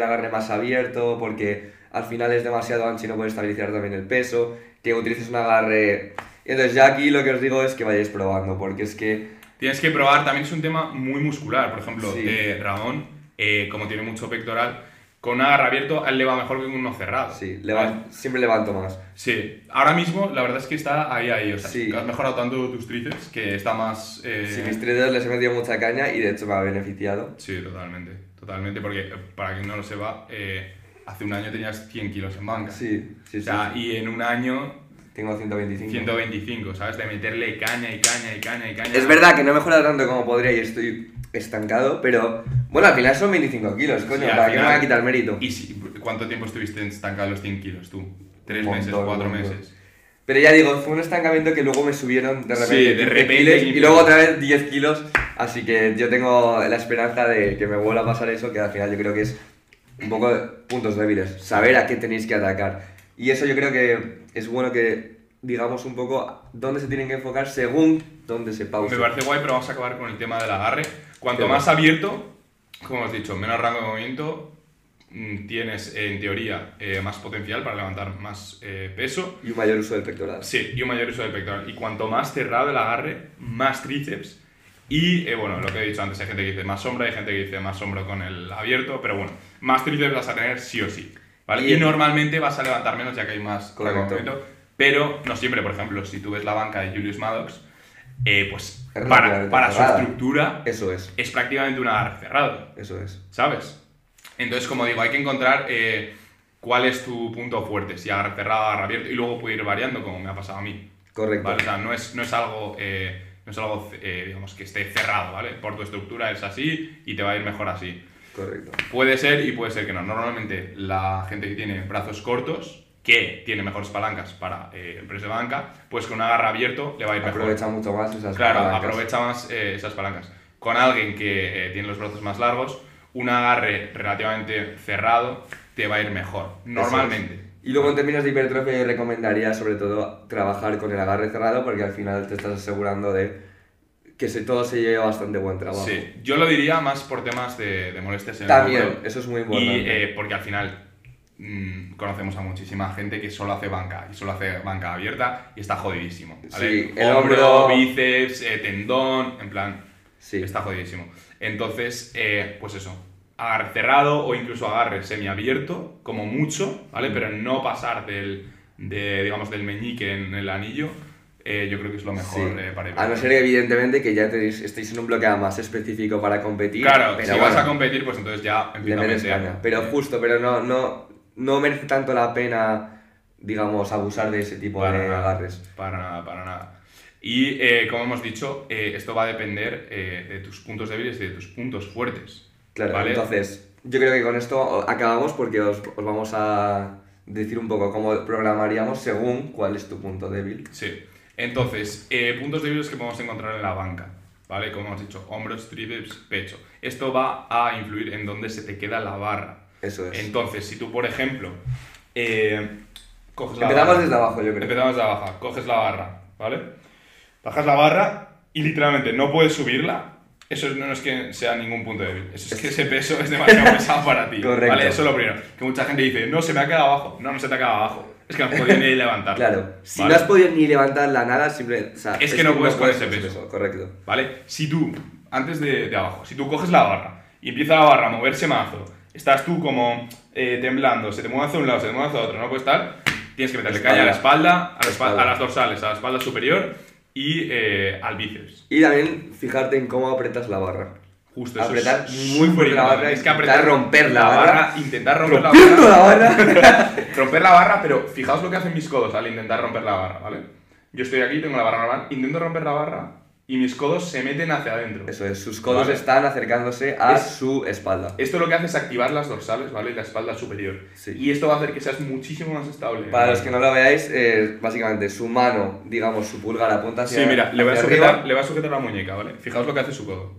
agarre más abierto porque al final es demasiado ancho y no puedes estabilizar también el peso, que utilices un agarre... Entonces ya aquí lo que os digo es que vayáis probando, porque es que... Tienes que probar, también es un tema muy muscular, por ejemplo, Sí. eh, Ramón, eh, como tiene mucho pectoral, con un agarre abierto a él le va mejor que con uno cerrado. Sí, siempre levanto más. Sí, ahora mismo la verdad es que está ahí, ahí. O sea, Sí. has mejorado tanto tus tríceps que está más. eh, Si mis tríceps les he metido mucha caña y de hecho me ha beneficiado. Sí, totalmente. Totalmente, porque eh, para quien no lo sepa, eh, hace un año tenías 100 kilos en banca. Sí, sí, O sí. sea, y en un año Tengo 125. 125, ¿sabes? De meterle caña y caña y caña y caña. Es verdad que no he mejorado tanto como podría y estoy estancado, pero bueno, al final son 25 kilos, coño, Sí, ¿para qué me voy a quitar mérito? ¿Y si- cuánto tiempo estuviste estancado los 100 kilos tú? ¿Tres Un meses? montón, ¿Cuatro montón. meses? Pero ya digo, fue un estancamiento que luego me subieron de Sí, repente, de 15 repente, kilos, 15 y luego otra vez 10 kilos, así que yo tengo la esperanza de que me vuelva a pasar eso, que al final yo creo que es un poco de puntos débiles, saber a qué tenéis que atacar. Y eso yo creo que es bueno que digamos un poco dónde se tienen que enfocar según dónde se pausa. Me parece guay, pero vamos a acabar con el tema del agarre. Cuanto más abierto, como hemos dicho, menos rango de movimiento, mm, tienes en teoría eh, más potencial para levantar más eh, peso. Y un mayor uso del pectoral. Sí, y un mayor uso del pectoral. Y cuanto más cerrado el agarre, más tríceps. Y eh, bueno, lo que he dicho antes, hay gente que dice más sombra, hay gente que dice más sombra con el abierto, pero bueno, más tríceps vas a tener sí o sí. ¿vale? Y- Y, normalmente vas a levantar menos ya que hay más Correcto. pero no siempre, por ejemplo, si tú ves la banca de Julius Maddox, eh, pues Es para, para su estructura Eso es, es prácticamente un agarre cerrado, eso es. ¿sabes? Entonces, como digo, hay que encontrar eh, cuál es tu punto fuerte, si agarre cerrado, agarre abierto, y luego puede ir variando, como me ha pasado a mí. Correcto. ¿vale? O sea, no es, no es algo, eh, no es algo eh, digamos, que esté cerrado, ¿vale? Por tu estructura es así y te va a ir mejor así. Correcto. Puede ser y puede ser que no. Normalmente la gente que tiene brazos cortos, que tiene mejores palancas para eh, el press de banca, pues con un agarre abierto le va a ir mejor. Aprovecha mucho más esas Claro, palancas. aprovecha más eh, esas palancas. Con alguien que eh, tiene los brazos más largos, un agarre relativamente cerrado te va a ir mejor. Normalmente. Y luego en términos de hipertrofia yo recomendaría sobre todo trabajar con el agarre cerrado porque al final te estás asegurando de que se, todo se lleve bastante buen trabajo. Sí, yo lo diría más por temas de, de molestias en el También, hombro. eso es muy Y importante. eh, porque al final mm, conocemos a muchísima gente que solo hace banca y solo hace banca abierta y está jodidísimo. ¿vale? Sí, el hombro, hombro- bíceps, eh, tendón, en plan, sí, está jodidísimo. Entonces, eh, pues eso, agarre cerrado o incluso agarre semiabierto, como mucho, ¿vale? Mm. Pero no pasar del, de, digamos, del meñique en el anillo, eh, yo creo que es lo mejor sí. eh, para ir. A no ser evidentemente que ya tenéis, estéis en un bloqueo más específico para competir. Claro, pero si bueno, vas a competir, pues entonces ya empieza a. Pero justo, pero no, no, no merece tanto la pena, digamos, abusar de ese tipo Para de nada. agarres. Para nada, para nada. Y eh, como hemos dicho, esto va a depender de tus puntos débiles y de tus puntos fuertes. Claro, ¿vale? entonces, yo creo que con esto acabamos porque os, os vamos a decir un poco cómo programaríamos según cuál es tu punto débil. Sí. Entonces, eh, puntos débiles que podemos encontrar en la banca. ¿Vale? Como hemos dicho, hombros, tríceps, pecho. Esto va a influir en dónde se te queda la barra. Eso es. Entonces, si tú, por ejemplo, eh, coges la Empezamos barra- desde abajo, yo creo. Empezamos de abajo, coges la barra, ¿vale? Bajas la barra y literalmente no puedes subirla. Eso no es que sea ningún punto débil. Eso es que ese peso es demasiado pesado para ti. Correcto. ¿Vale? Eso es lo primero. Que mucha gente dice, no, se me ha quedado abajo. No, no se te ha quedado abajo. Es que no has podido ni levantar. Claro, si ¿Vale? no has podido ni levantar la nada, simplemente. o sea, Es que no puedes con ese peso. Correcto. ¿Vale? Si tú, antes de, de abajo, si tú coges la barra y empieza la barra a moverse mazo, estás tú como eh, temblando, se te mueve hacia un lado, se te mueve hacia otro, no puedes estar, tienes que meterle Espalda. caña a la espalda, a, la espalda, Espalda. a las dorsales, a la espalda superior y eh, al bíceps. Y también fijarte en cómo apretas la barra. Justo eso Apretar es muy fuerte la barra. Es que apretar romper la barra. intentar romper la barra. la barra. romper la barra, pero fijaos lo que hacen mis codos al intentar romper la barra, ¿vale? Yo estoy aquí, tengo la barra normal, intento romper la barra y mis codos se meten hacia adentro. Eso es, sus codos Vale. están acercándose a Es- su espalda. Esto lo que hace es activar las dorsales, ¿vale? Y la espalda superior. Sí. Y esto va a hacer que seas muchísimo más estable. Para los que no lo veáis, eh, básicamente su mano, digamos, su pulgar apunta hacia Sí, mira, le voy, a sujetar, arriba. le voy a sujetar la muñeca, ¿vale? Fijaos lo que hace su codo.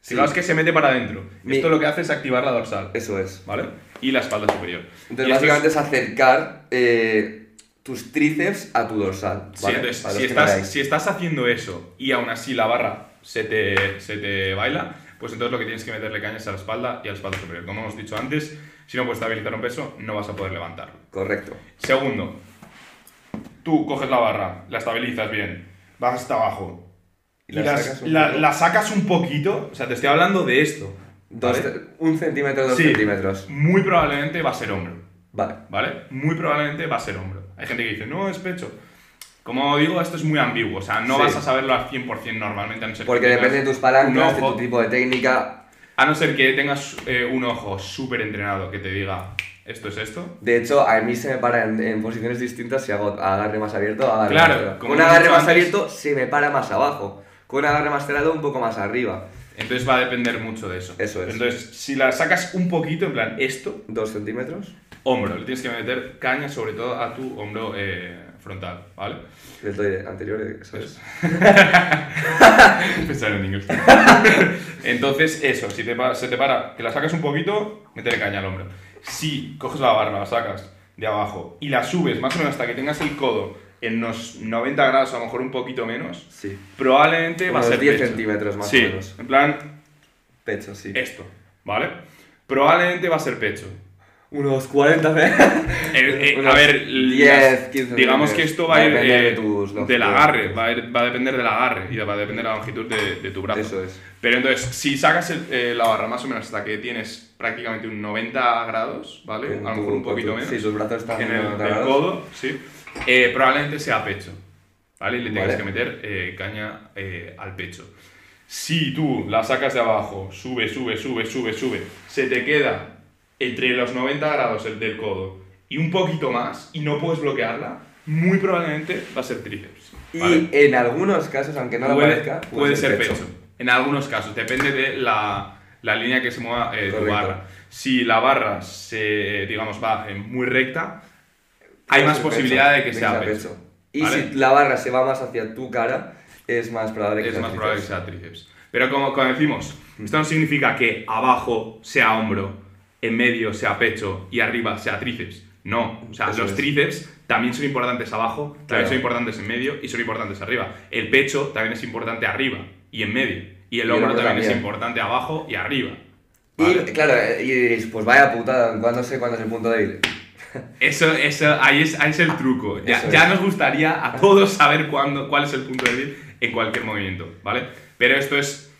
Sí. Fijaos que se mete para adentro. Mi- Esto lo que hace es activar la dorsal, Eso es. ¿vale? Y la espalda superior. Entonces, Y básicamente es, acercar eh, tus tríceps a tu dorsal. Si, estás, veáis. si estás haciendo eso y aún así la barra se te, se te baila, pues entonces lo que tienes que meterle caña es a la espalda y a la espalda superior. Como hemos dicho antes, si no puedes estabilizar un peso, no vas a poder levantarlo. Correcto. Segundo, tú coges la barra, la estabilizas bien, bajas hasta abajo Y y, la las- sacas un la, sacas un poquito, o sea, te estoy hablando de esto. Un centímetro, dos Sí. centímetros. Muy probablemente va a ser hombro. Vale. ¿vale? Muy probablemente va a ser hombro. Hay gente que dice, no, es pecho. Como digo, esto es muy ambiguo, o sea, no Sí. vas a saberlo al 100% normalmente, a no ser Porque que depende de tus palancas, de tu tipo de técnica. A no ser que tengas eh, un ojo súper entrenado que te diga, esto es esto. De hecho, a mí se me para en, en posiciones distintas si hago agarre más abierto, agarre Claro, más como Con un agarre más antes- abierto se me para más abajo. Con un agarre más cerrado un poco más arriba. Entonces va a depender mucho de eso. Eso es. Entonces, si la sacas un poquito, en plan, esto, Dos centímetros hombro, le tienes que meter caña sobre todo a tu hombro eh, frontal, ¿vale? deltoide anterior, eso es. Pensar en inglés. Entonces, eso, si te se te para, que la sacas un poquito, métele caña al hombro. Si coges la barra, la sacas de abajo y la subes más o menos hasta que tengas el codo en unos 90 grados, a lo mejor un poquito menos, Sí. probablemente va a ser 10 pecho. centímetros más sí, o menos. en plan, Pecho, sí. esto, ¿vale? Probablemente va a ser pecho. Unos 40 Eh, eh, a Unos ver, 10, las- 15 digamos que esto va a ir de eh, del agarre, va a, ir- va a depender del agarre y va a depender de la longitud de, de tu brazo. Eso es. Pero entonces, si sacas el- eh, la barra más o menos hasta que tienes prácticamente un 90 grados, ¿vale? A lo tu- mejor un poquito tu- menos. Sí, tus brazos están en el, codo, sí. eh, probablemente sea pecho. ¿vale? Y le Vale. que meter eh, caña eh, al pecho. Si tú la sacas de abajo, sube, sube, sube, sube, sube, se te queda entre los 90 grados el del codo y un poquito más y no puedes bloquearla, muy probablemente va a ser tríceps. Y en algunos casos, aunque no lo parezca, puede ser pecho. En algunos casos, depende de la, la línea que se mueva eh, tu barra. Si la barra se, digamos, va eh, muy recta, hay más posibilidad de que pecho, sea que pecho. Y ¿vale? si la barra se va más hacia tu cara, es más probable que es sea más tríceps. probable que sea tríceps. Pero como, como decimos, esto no significa que abajo sea hombro, en medio sea pecho y arriba sea tríceps. No, o sea, Eso los es. tríceps también son importantes abajo, también Claro. son importantes en medio y son importantes arriba. El pecho también es importante arriba y en medio. Y el hombro también, es importante abajo y arriba. Y claro, y pues vaya putada, ¿cuándo sé cuándo es el punto débil? Eso, eso, ahí es, ahí es el truco. Ya, nos gustaría a todos saber cuándo, cuál es el punto débil en cualquier movimiento, ¿vale? Pero esto es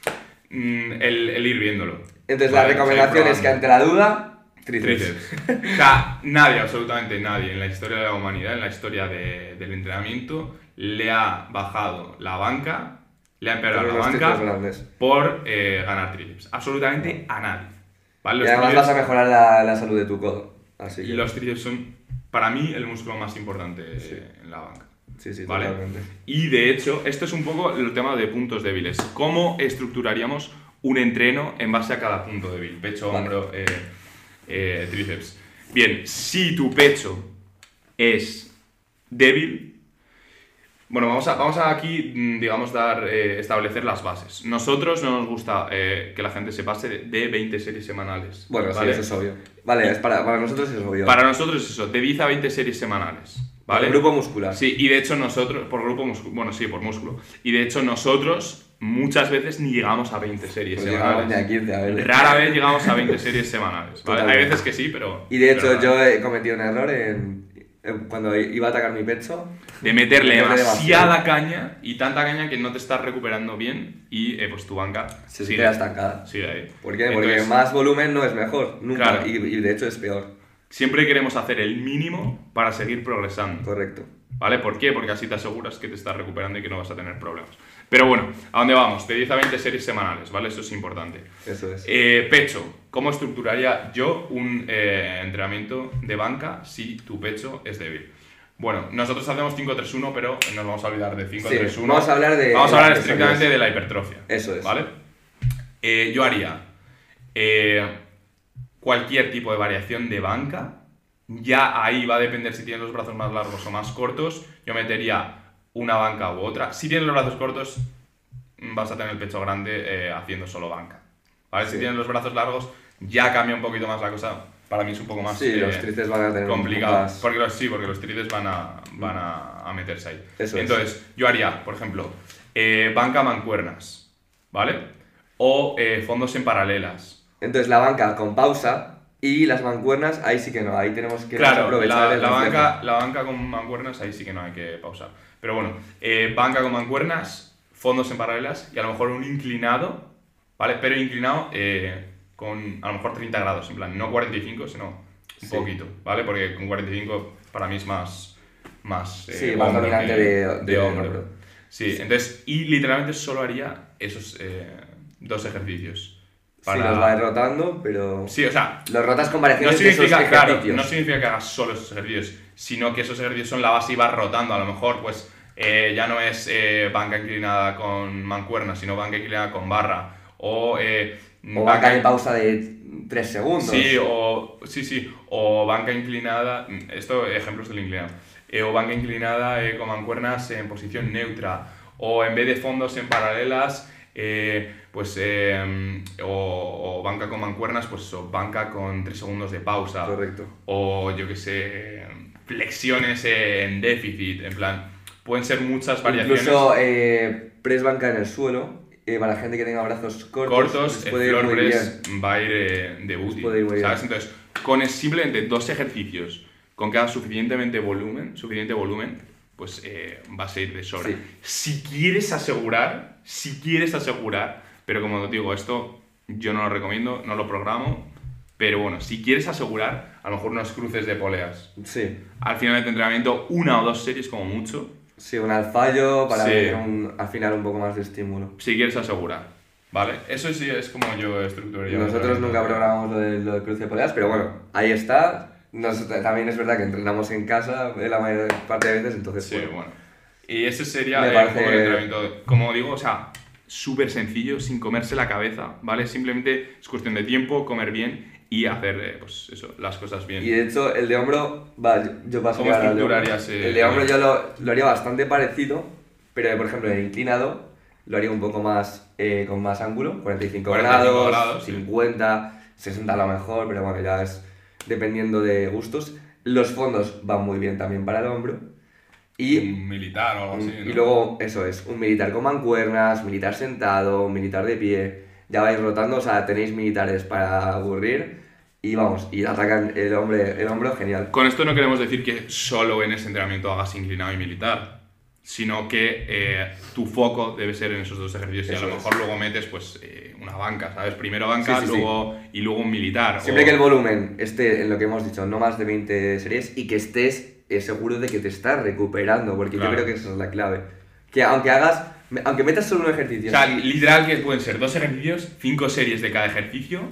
mm, el, el ir viéndolo. Entonces ¿vale? la recomendación es que ante la duda, tríceps. Tríceps. O sea, nadie, absolutamente nadie en la historia de la humanidad, en la historia de- del entrenamiento, le ha bajado la banca, le ha empeorado la banca por eh, ganar tríceps. Absolutamente a nadie. ¿vale? Y además tríceps- vas a mejorar la, la salud de tu codo. Así que, y los tríceps son, para mí, el músculo más importante Sí. en la banca. sí, sí, ¿vale? totalmente. Y de hecho, esto es un poco el tema de puntos débiles. ¿Cómo estructuraríamos un entreno en base a cada punto débil? Pecho, Vale. hombro, eh, eh, tríceps. Bien, si tu pecho es débil, bueno, vamos a, vamos a aquí, mm, digamos, dar, eh, establecer las bases. Nosotros no nos gusta eh, que la gente se pase de, de 20 series semanales. Bueno, ¿vale? sí, eso es obvio. Vale, es para, para nosotros es obvio. Para nosotros es eso, de 10 a 20 series semanales. ¿vale? el grupo muscular. Sí, y de hecho nosotros, por grupo músculo, bueno, sí, por músculo. Y de hecho nosotros muchas veces ni llegamos a 20 series Pues semanales. a 15, a ver. Rara vez llegamos a 20 series semanales. ¿vale? Hay veces que sí, pero... Y de hecho yo he cometido un error en, cuando iba a atacar mi pecho. De meterle demasiada caña y tanta caña que no te estás recuperando bien y eh, pues tu banca Se sigue, queda estancada. sigue ahí. ¿Por qué? Porque Entonces, más volumen no es mejor, nunca. Claro. Y, y de hecho es peor. Siempre queremos hacer el mínimo para seguir progresando. Correcto. ¿Vale? ¿Por qué? Porque así te aseguras que te estás recuperando y que no vas a tener problemas. Pero bueno, ¿a dónde vamos? De 10 a 20 series semanales, ¿vale? Eso es importante. Eso es. Eh, pecho. ¿Cómo estructuraría yo un eh, entrenamiento de banca si tu pecho es débil? Bueno, nosotros hacemos 5-3-1, pero nos vamos a olvidar de 5-3-1. Sí, vamos a hablar de- Vamos a hablar de estrictamente de la hipertrofia. Eso es. ¿Vale? Eh, yo haría eh, cualquier tipo de variación de banca. Ya ahí va a depender si tienes los brazos más largos o más cortos. Yo metería una banca u otra. Si tienes los brazos cortos, vas a tener el pecho grande eh, haciendo solo banca. ¿Vale? Si Sí. tienes los brazos largos, ya cambia un poquito más la cosa. Para mí es un poco más Sí, eh, los tríceps van a tener un poco complicado. más- Porque los, sí, porque los tríceps van a, van a, a meterse ahí. Eso es. Entonces, yo haría, por ejemplo, eh, banca mancuernas, ¿vale? O eh, fondos en paralelas. Entonces la banca con pausa y las mancuernas, ahí sí que no. Ahí tenemos que Claro, aprovechar la, el la banca, la banca con mancuernas, ahí sí que no hay que pausar. Pero bueno, eh, banca con mancuernas, fondos en paralelas y a lo mejor un inclinado, ¿vale? Pero inclinado eh, con a lo mejor 30 grados, en plan, no 45, sino un Sí. poquito, ¿vale? Porque con 45 para mí es más... más eh, Sí, más dominante que- de, de hombro. hombro. Sí, entonces, y literalmente solo haría esos eh, dos ejercicios. Sí, los vas rotando, pero... Sí, o sea, Los rotas con no variaciones de esos significa, claro, no significa que hagas solo esos ejercicios, sino que esos ejercicios son la base y vas rotando. A lo mejor, pues, eh, ya no es eh, banca inclinada con mancuerna, sino banca inclinada con barra. O, eh, O banca de pausa de 3 segundos. Sí, o, sí, sí, o banca inclinada, esto ejemplos del inclinado, Eh, o banca inclinada eh, con mancuernas en posición neutra, o en vez de fondos en paralelas, eh, pues, eh, o, o banca con mancuernas, pues o banca con 3 segundos de pausa, Correcto. o yo que sé, flexiones en déficit, en plan, pueden ser muchas variaciones. Incluso eh, press banca en el suelo, eh, para la gente que tenga brazos cortos, cortos, el puede ir floor press bien. va a ir eh, de útil, puede ir muy ¿sabes? bien. Entonces, con simplemente dos ejercicios, con haga suficientemente volumen, suficiente volumen, pues eh, va a ser de sobra. Sí. Si quieres asegurar, si quieres asegurar, pero como digo, esto yo no lo recomiendo, no lo programo, pero bueno, si quieres asegurar, a lo mejor unos cruces de poleas. Sí, Al final de tu entrenamiento, una o dos series como mucho, Sí, un al fallo para Sí. ver un- al final un poco más de estímulo. Si quieres asegurar. ¿Vale? Eso sí es como yo estructuraría. un Nosotros nunca programamos lo de, lo de cruce de poleas, pero bueno, ahí está. Nosotros, también es verdad que entrenamos en casa eh, la mayor parte de veces, entonces Sí, bueno. bueno. Y ese sería eh, parece- el entrenamiento. Como digo, o sea, súper sencillo, sin comerse la cabeza, ¿vale? Simplemente es cuestión de tiempo, comer bien y hacer, eh, pues eso, las cosas bien. Y de hecho, el de hombro, va, yo, yo paso ¿Cómo al de hombro. eh, El de hombro yo lo, lo haría bastante parecido, pero por ejemplo, el inclinado lo haría un poco más eh, con más ángulo, 45, 45 grados, grados, sí. 50, 60 a lo mejor, pero bueno, ya es dependiendo de gustos. Los fondos van muy bien también para el hombro. Y un militar o algo así. y ¿no? luego, eso es, un militar con mancuernas, militar sentado, militar de pie. Ya vais rotando, o sea, tenéis militares para aburrir. Y vamos, y atacan el, hombre, el hombro, genial. Con esto no queremos decir que solo en ese entrenamiento hagas inclinado y militar, sino que eh, tu foco debe ser en esos dos ejercicios y a Eso lo es. mejor luego metes pues eh, una banca, ¿sabes? Primero banca Sí, sí, sí. luego, y luego un militar. Siempre o- que el volumen esté en lo que hemos dicho, no más de 20 series, y que estés eh, seguro de que te estás recuperando, porque Claro. yo creo que esa es la clave. Que aunque hagas, aunque metas solo un ejercicio, O sea, literal que pueden ser dos ejercicios, cinco series de cada ejercicio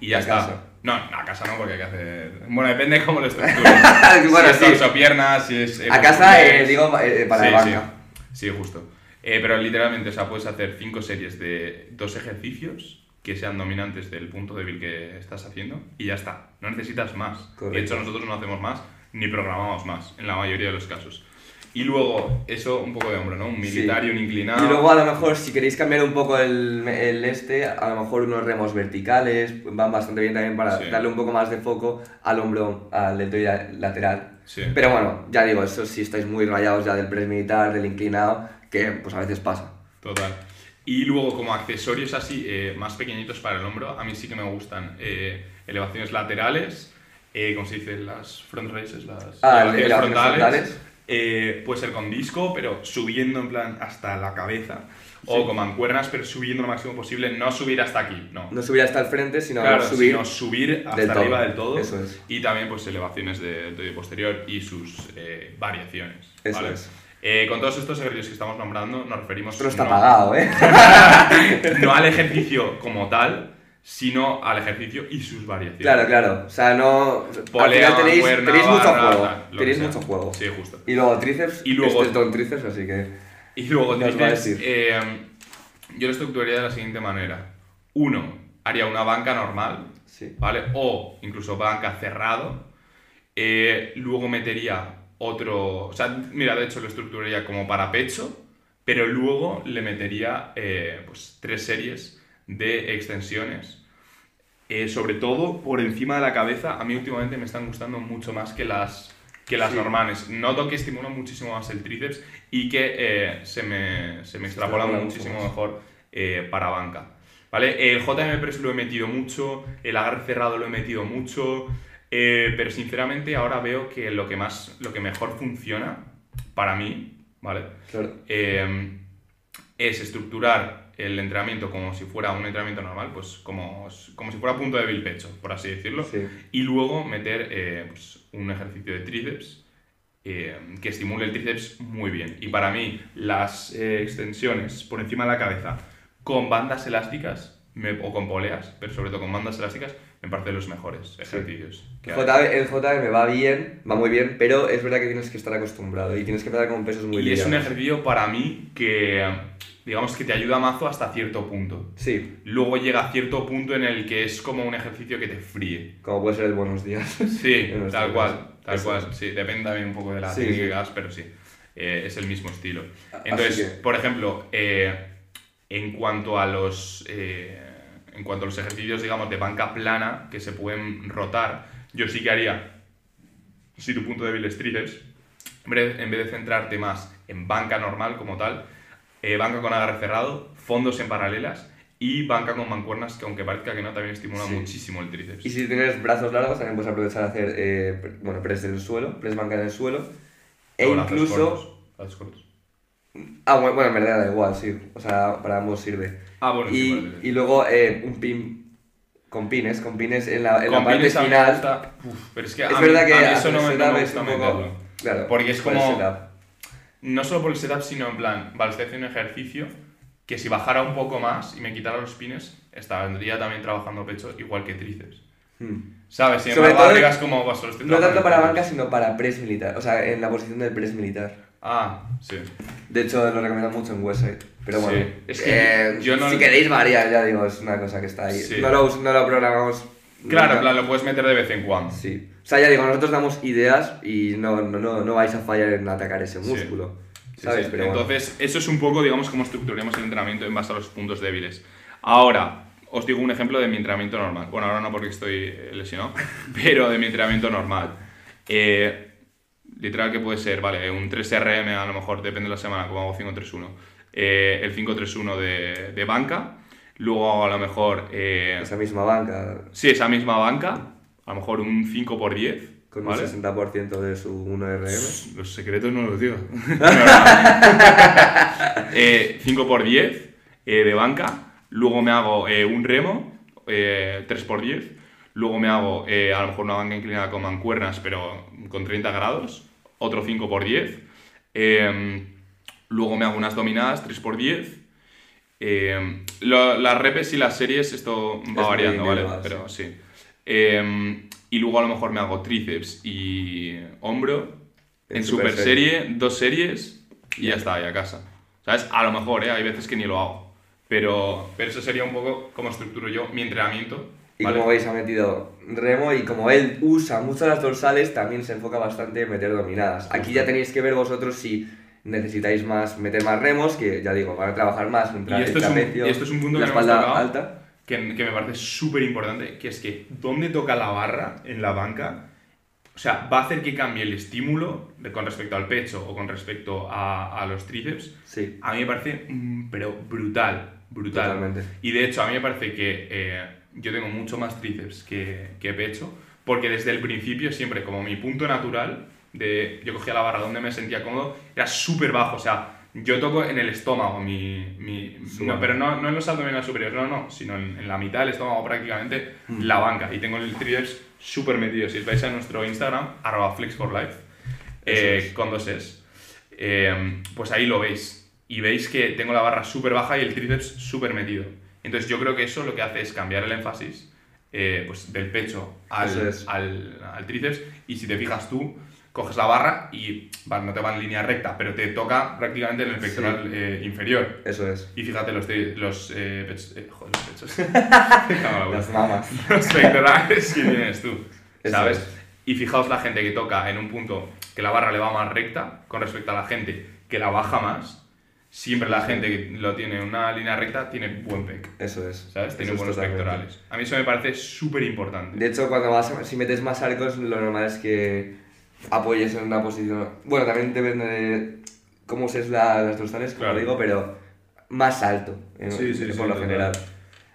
y ya A está. casa. No, a casa no, porque hay que hacer... Bueno, depende cómo lo estructures. Bueno, si es sí. piernas, si es... eh, a casa, eh, digo, eh, para sí, la banca. Sí, sí, justo. Eh, pero literalmente, o sea, puedes hacer cinco series de dos ejercicios que sean dominantes del punto débil que estás haciendo y ya está. No necesitas más. Correcto. De hecho, nosotros no hacemos más ni programamos más en la mayoría de los casos. Y luego, eso un poco de hombro, ¿no? Un militar Sí. y un inclinado. Y luego a lo mejor si queréis cambiar un poco el, el este, a lo mejor unos remos verticales van bastante bien también para Sí. darle un poco más de foco al hombro, al deltoide lateral. Sí. Pero bueno, ya digo, eso si estáis muy rayados ya del press militar, del inclinado, que pues a veces pasa. Total. Y luego, como accesorios así, eh, más pequeñitos para el hombro, a mí sí que me gustan eh, elevaciones laterales, eh, como se dice, las front raises, las Ah, elevaciones frontales. Eh, puede ser con disco, pero subiendo en plan hasta la cabeza. O Sí. con mancuernas, pero subiendo lo máximo posible, no subir hasta aquí, no. No subir hasta el frente, sino Claro, subir. sino subir hasta del todo. arriba del todo. Eso es. Y también pues elevaciones de deltoide posterior y sus eh, variaciones. Eso ¿vale? es. Eh, con todos estos ejercicios que estamos nombrando, nos referimos no está no- pagado, ¿eh? no al ejercicio como tal, sino al ejercicio y sus variaciones. claro, claro. O sea, no. Polea, al final tenéis, tenéis mucho barra, juego. tal, Tenéis mucho juego. Sí, justo. Y luego tríceps. Y luego- Este es tríceps, así que. Y luego ¿Qué os va a tríceps, eh, yo lo estructuraría de la siguiente manera. Uno, haría una banca normal, Sí. ¿vale? O incluso banca cerrado. Eh, luego metería otro... O sea, mira, de hecho lo estructuraría como para pecho, pero luego le metería eh, pues, tres series de extensiones. Eh, sobre todo por encima de la cabeza, a mí últimamente me están gustando mucho más que las, que las Sí. normales. Noto que estimulan muchísimo más el tríceps y que eh, se, me, se me extrapola muchísimo mejor eh, para banca. ¿Vale? El JM Press lo he metido mucho, el agarre cerrado lo he metido mucho, pero sinceramente ahora veo que lo que, más, lo que mejor funciona para mí, ¿vale? Claro. Es estructurar el entrenamiento como si fuera un entrenamiento normal, pues como, como si fuera punto débil pecho, por así decirlo, Sí. y luego meter eh, pues, un ejercicio de tríceps eh, que estimule el tríceps muy bien. Y para mí, las eh, extensiones por encima de la cabeza con bandas elásticas me- o con poleas, pero sobre todo con bandas elásticas, me parecen los mejores ejercicios. que hay. JB, el JM va bien, va muy bien, pero es verdad que tienes que estar acostumbrado y tienes que empezar con pesos muy y es un ejercicio para mí que, digamos, que te ayuda mazo hasta cierto punto. Sí, Luego llega a cierto punto en el que es como un ejercicio que te fríe. como puede ser el buenos días. Sí, tal cual, tal Eso cual. Sí, depende también un poco de la Sí, técnica sí. que hagas, pero sí, eh, es el mismo estilo. Entonces, que- por ejemplo, eh, en cuanto a los eh, en cuanto a los ejercicios, digamos, de banca plana que se pueden rotar, yo sí que haría, si tu punto débil es tríceps, en vez de centrarte más en banca normal como tal, eh, banca con agarre cerrado, fondos en paralelas y banca con mancuernas que aunque parezca que no, también estimula Sí. muchísimo el tríceps. Y si tienes brazos largos, también puedes aprovechar a hacer eh, bueno, press en el suelo, press banca en el suelo. E O incluso. brazos cortos. Ah, bueno, bueno, en verdad da igual, sí. O sea, para ambos sirve. Ah, bueno, sí, y, vale, vale. y luego eh, un pin con pines, con pines en la, en la parte a mí final. gusta- Uf, pero es que a Es mí- verdad que a mí eso no me, gusta un poco-. Claro, Porque es como-. No solo por el setup, sino en plan, vale, estoy haciendo un ejercicio que si bajara un poco más y me quitara los pines, estaría también trabajando pecho igual que tríceps. Hmm. ¿Sabes? Sin Sobre todo- como, "Bah, solo estoy No tanto para pecho". banca, sino para press militar. O sea, en la posición del press militar. Ah, sí. De hecho, lo recomiendo mucho en Website. Pero Sí. bueno, Es que eh, yo no- si queréis variar, ya digo, es una cosa que está ahí. Sí. No, lo, no lo programamos. Claro, plan, lo puedes meter de vez en cuando. Sí. O sea, ya digo, nosotros damos ideas y no, no, no, no vais a fallar en atacar ese Sí. músculo. Sí, ¿Sabes? sí. Pero bueno. Entonces, eso es un poco, digamos, cómo estructuramos el entrenamiento en base a los puntos débiles. Ahora, os digo un ejemplo de mi entrenamiento normal. Bueno, ahora no porque estoy eh, lesionado, pero de mi entrenamiento normal. Eh, literal que puede ser, vale, un 3RM a lo mejor, depende de la semana, como hago 5-3-1. Eh, el 5-3-1 de, de banca. Luego a lo mejor... eh, Esa misma banca sí, esa misma banca. A lo mejor un 5x10. con ¿vale? un 60% de su 1RM. Los secretos no los digo. eh, 5x10 eh, de banca. Luego me hago eh, un remo, eh, 3x10. Luego me hago eh, a lo mejor una banca inclinada con mancuernas, pero con 30 grados. Otro 5x10. Eh, luego me hago unas dominadas, 3x10. Eh, lo- las repes y las series, esto va muy variando, ¿vale? Pero sí. Eh, y luego a lo mejor me hago tríceps y hombro. En, En super, super serie, dos series y ya está, y a casa. ¿Sabes? A lo mejor, ¿eh? Hay veces que ni lo hago. Pero, pero eso sería un poco como estructuro yo mi entrenamiento. Y ¿vale? como veis, ha metido remo y como él usa mucho las dorsales, también se enfoca bastante en meter dominadas. Aquí ya tenéis que ver vosotros si necesitáis más meter más remos, que ya digo, van a trabajar más en Y esto, es un, y esto es un punto la que espalda tocado, alta. que, que me parece súper importante, que es que dónde toca la barra en la banca, o sea, va a hacer que cambie el estímulo de- con respecto al pecho o con respecto a, a los tríceps. Sí, A mí me parece, mm, pero brutal, brutal. Totalmente. Y de hecho, a mí me parece que eh, yo tengo mucho más tríceps que, que pecho, porque desde el principio siempre como mi punto natural, de yo cogía la barra donde me sentía cómodo, era súper bajo, o sea, yo toco en el estómago, mi, mi- no, pero no, no en los abdominales superiores, no, no, sino en, en la mitad del estómago prácticamente, la banca, y tengo el tríceps súper metido. Si os vais a nuestro Instagram, arroba flexforlife, eh, con dos es, eh, pues ahí lo veis. Y veis que tengo la barra súper baja y el tríceps súper metido. Entonces yo creo que eso lo que hace es cambiar el énfasis eh, pues, del pecho al, Eso es. al, al tríceps. Y si te fijas tú, coges la barra y vale, no te va en línea recta, pero te toca prácticamente en el pectoral eh, inferior. eso es. Y fíjate los, los eh, pechos... eh, joder, los pechos. Las mamas. los pectorales que tienes tú, Eso ¿sabes? es. Y fijaos la gente que toca en un punto que la barra le va más recta con respecto a la gente que la baja más. Siempre la gente que lo tiene en una línea recta tiene buen pec, Eso es. ¿sabes? Tiene buenos pectorales. A mí eso me parece súper importante. De hecho, cuando vas si metes más arcos, lo normal es que apoyes en una posición. Bueno, también depende de cómo uses la- las dorsales, como Claro. digo, pero más alto, en- Sí, sí, por sí, lo general.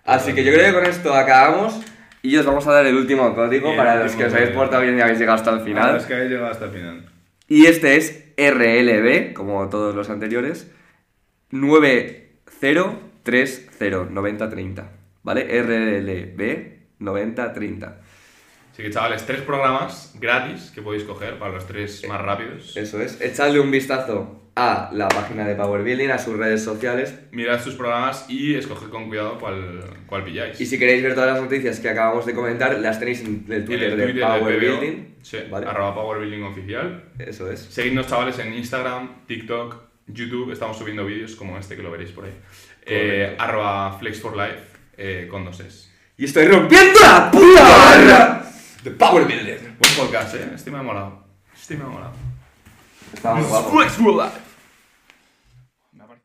Así que yo creo que con esto acabamos y os vamos a dar el último código El para los que os habéis portado bien y habéis llegado hasta el final. que habéis llegado hasta el final. Y este es RLB, como todos los anteriores, 9030 9030, ¿vale? RLB 9030. Así que chavales, tres programas gratis que podéis coger para los tres más rápidos. Eso es, echadle un vistazo a la página de Power Building, a sus redes sociales. Mirad sus programas y escoged con cuidado cuál, cuál pilláis. Y si queréis ver todas las noticias que acabamos de comentar, las tenéis en el En Twitter, de Power PBO, Building. sí, ¿vale? arroba Power Building Oficial. Eso es. Seguidnos, chavales, en Instagram, TikTok, YouTube. Estamos subiendo vídeos como este que lo veréis por ahí. Eh, arroba Flex for Life eh, con dos es. Y estoy rompiendo la puta barra de Power Building. Buen podcast, ¿eh? Este me ha molado. Este me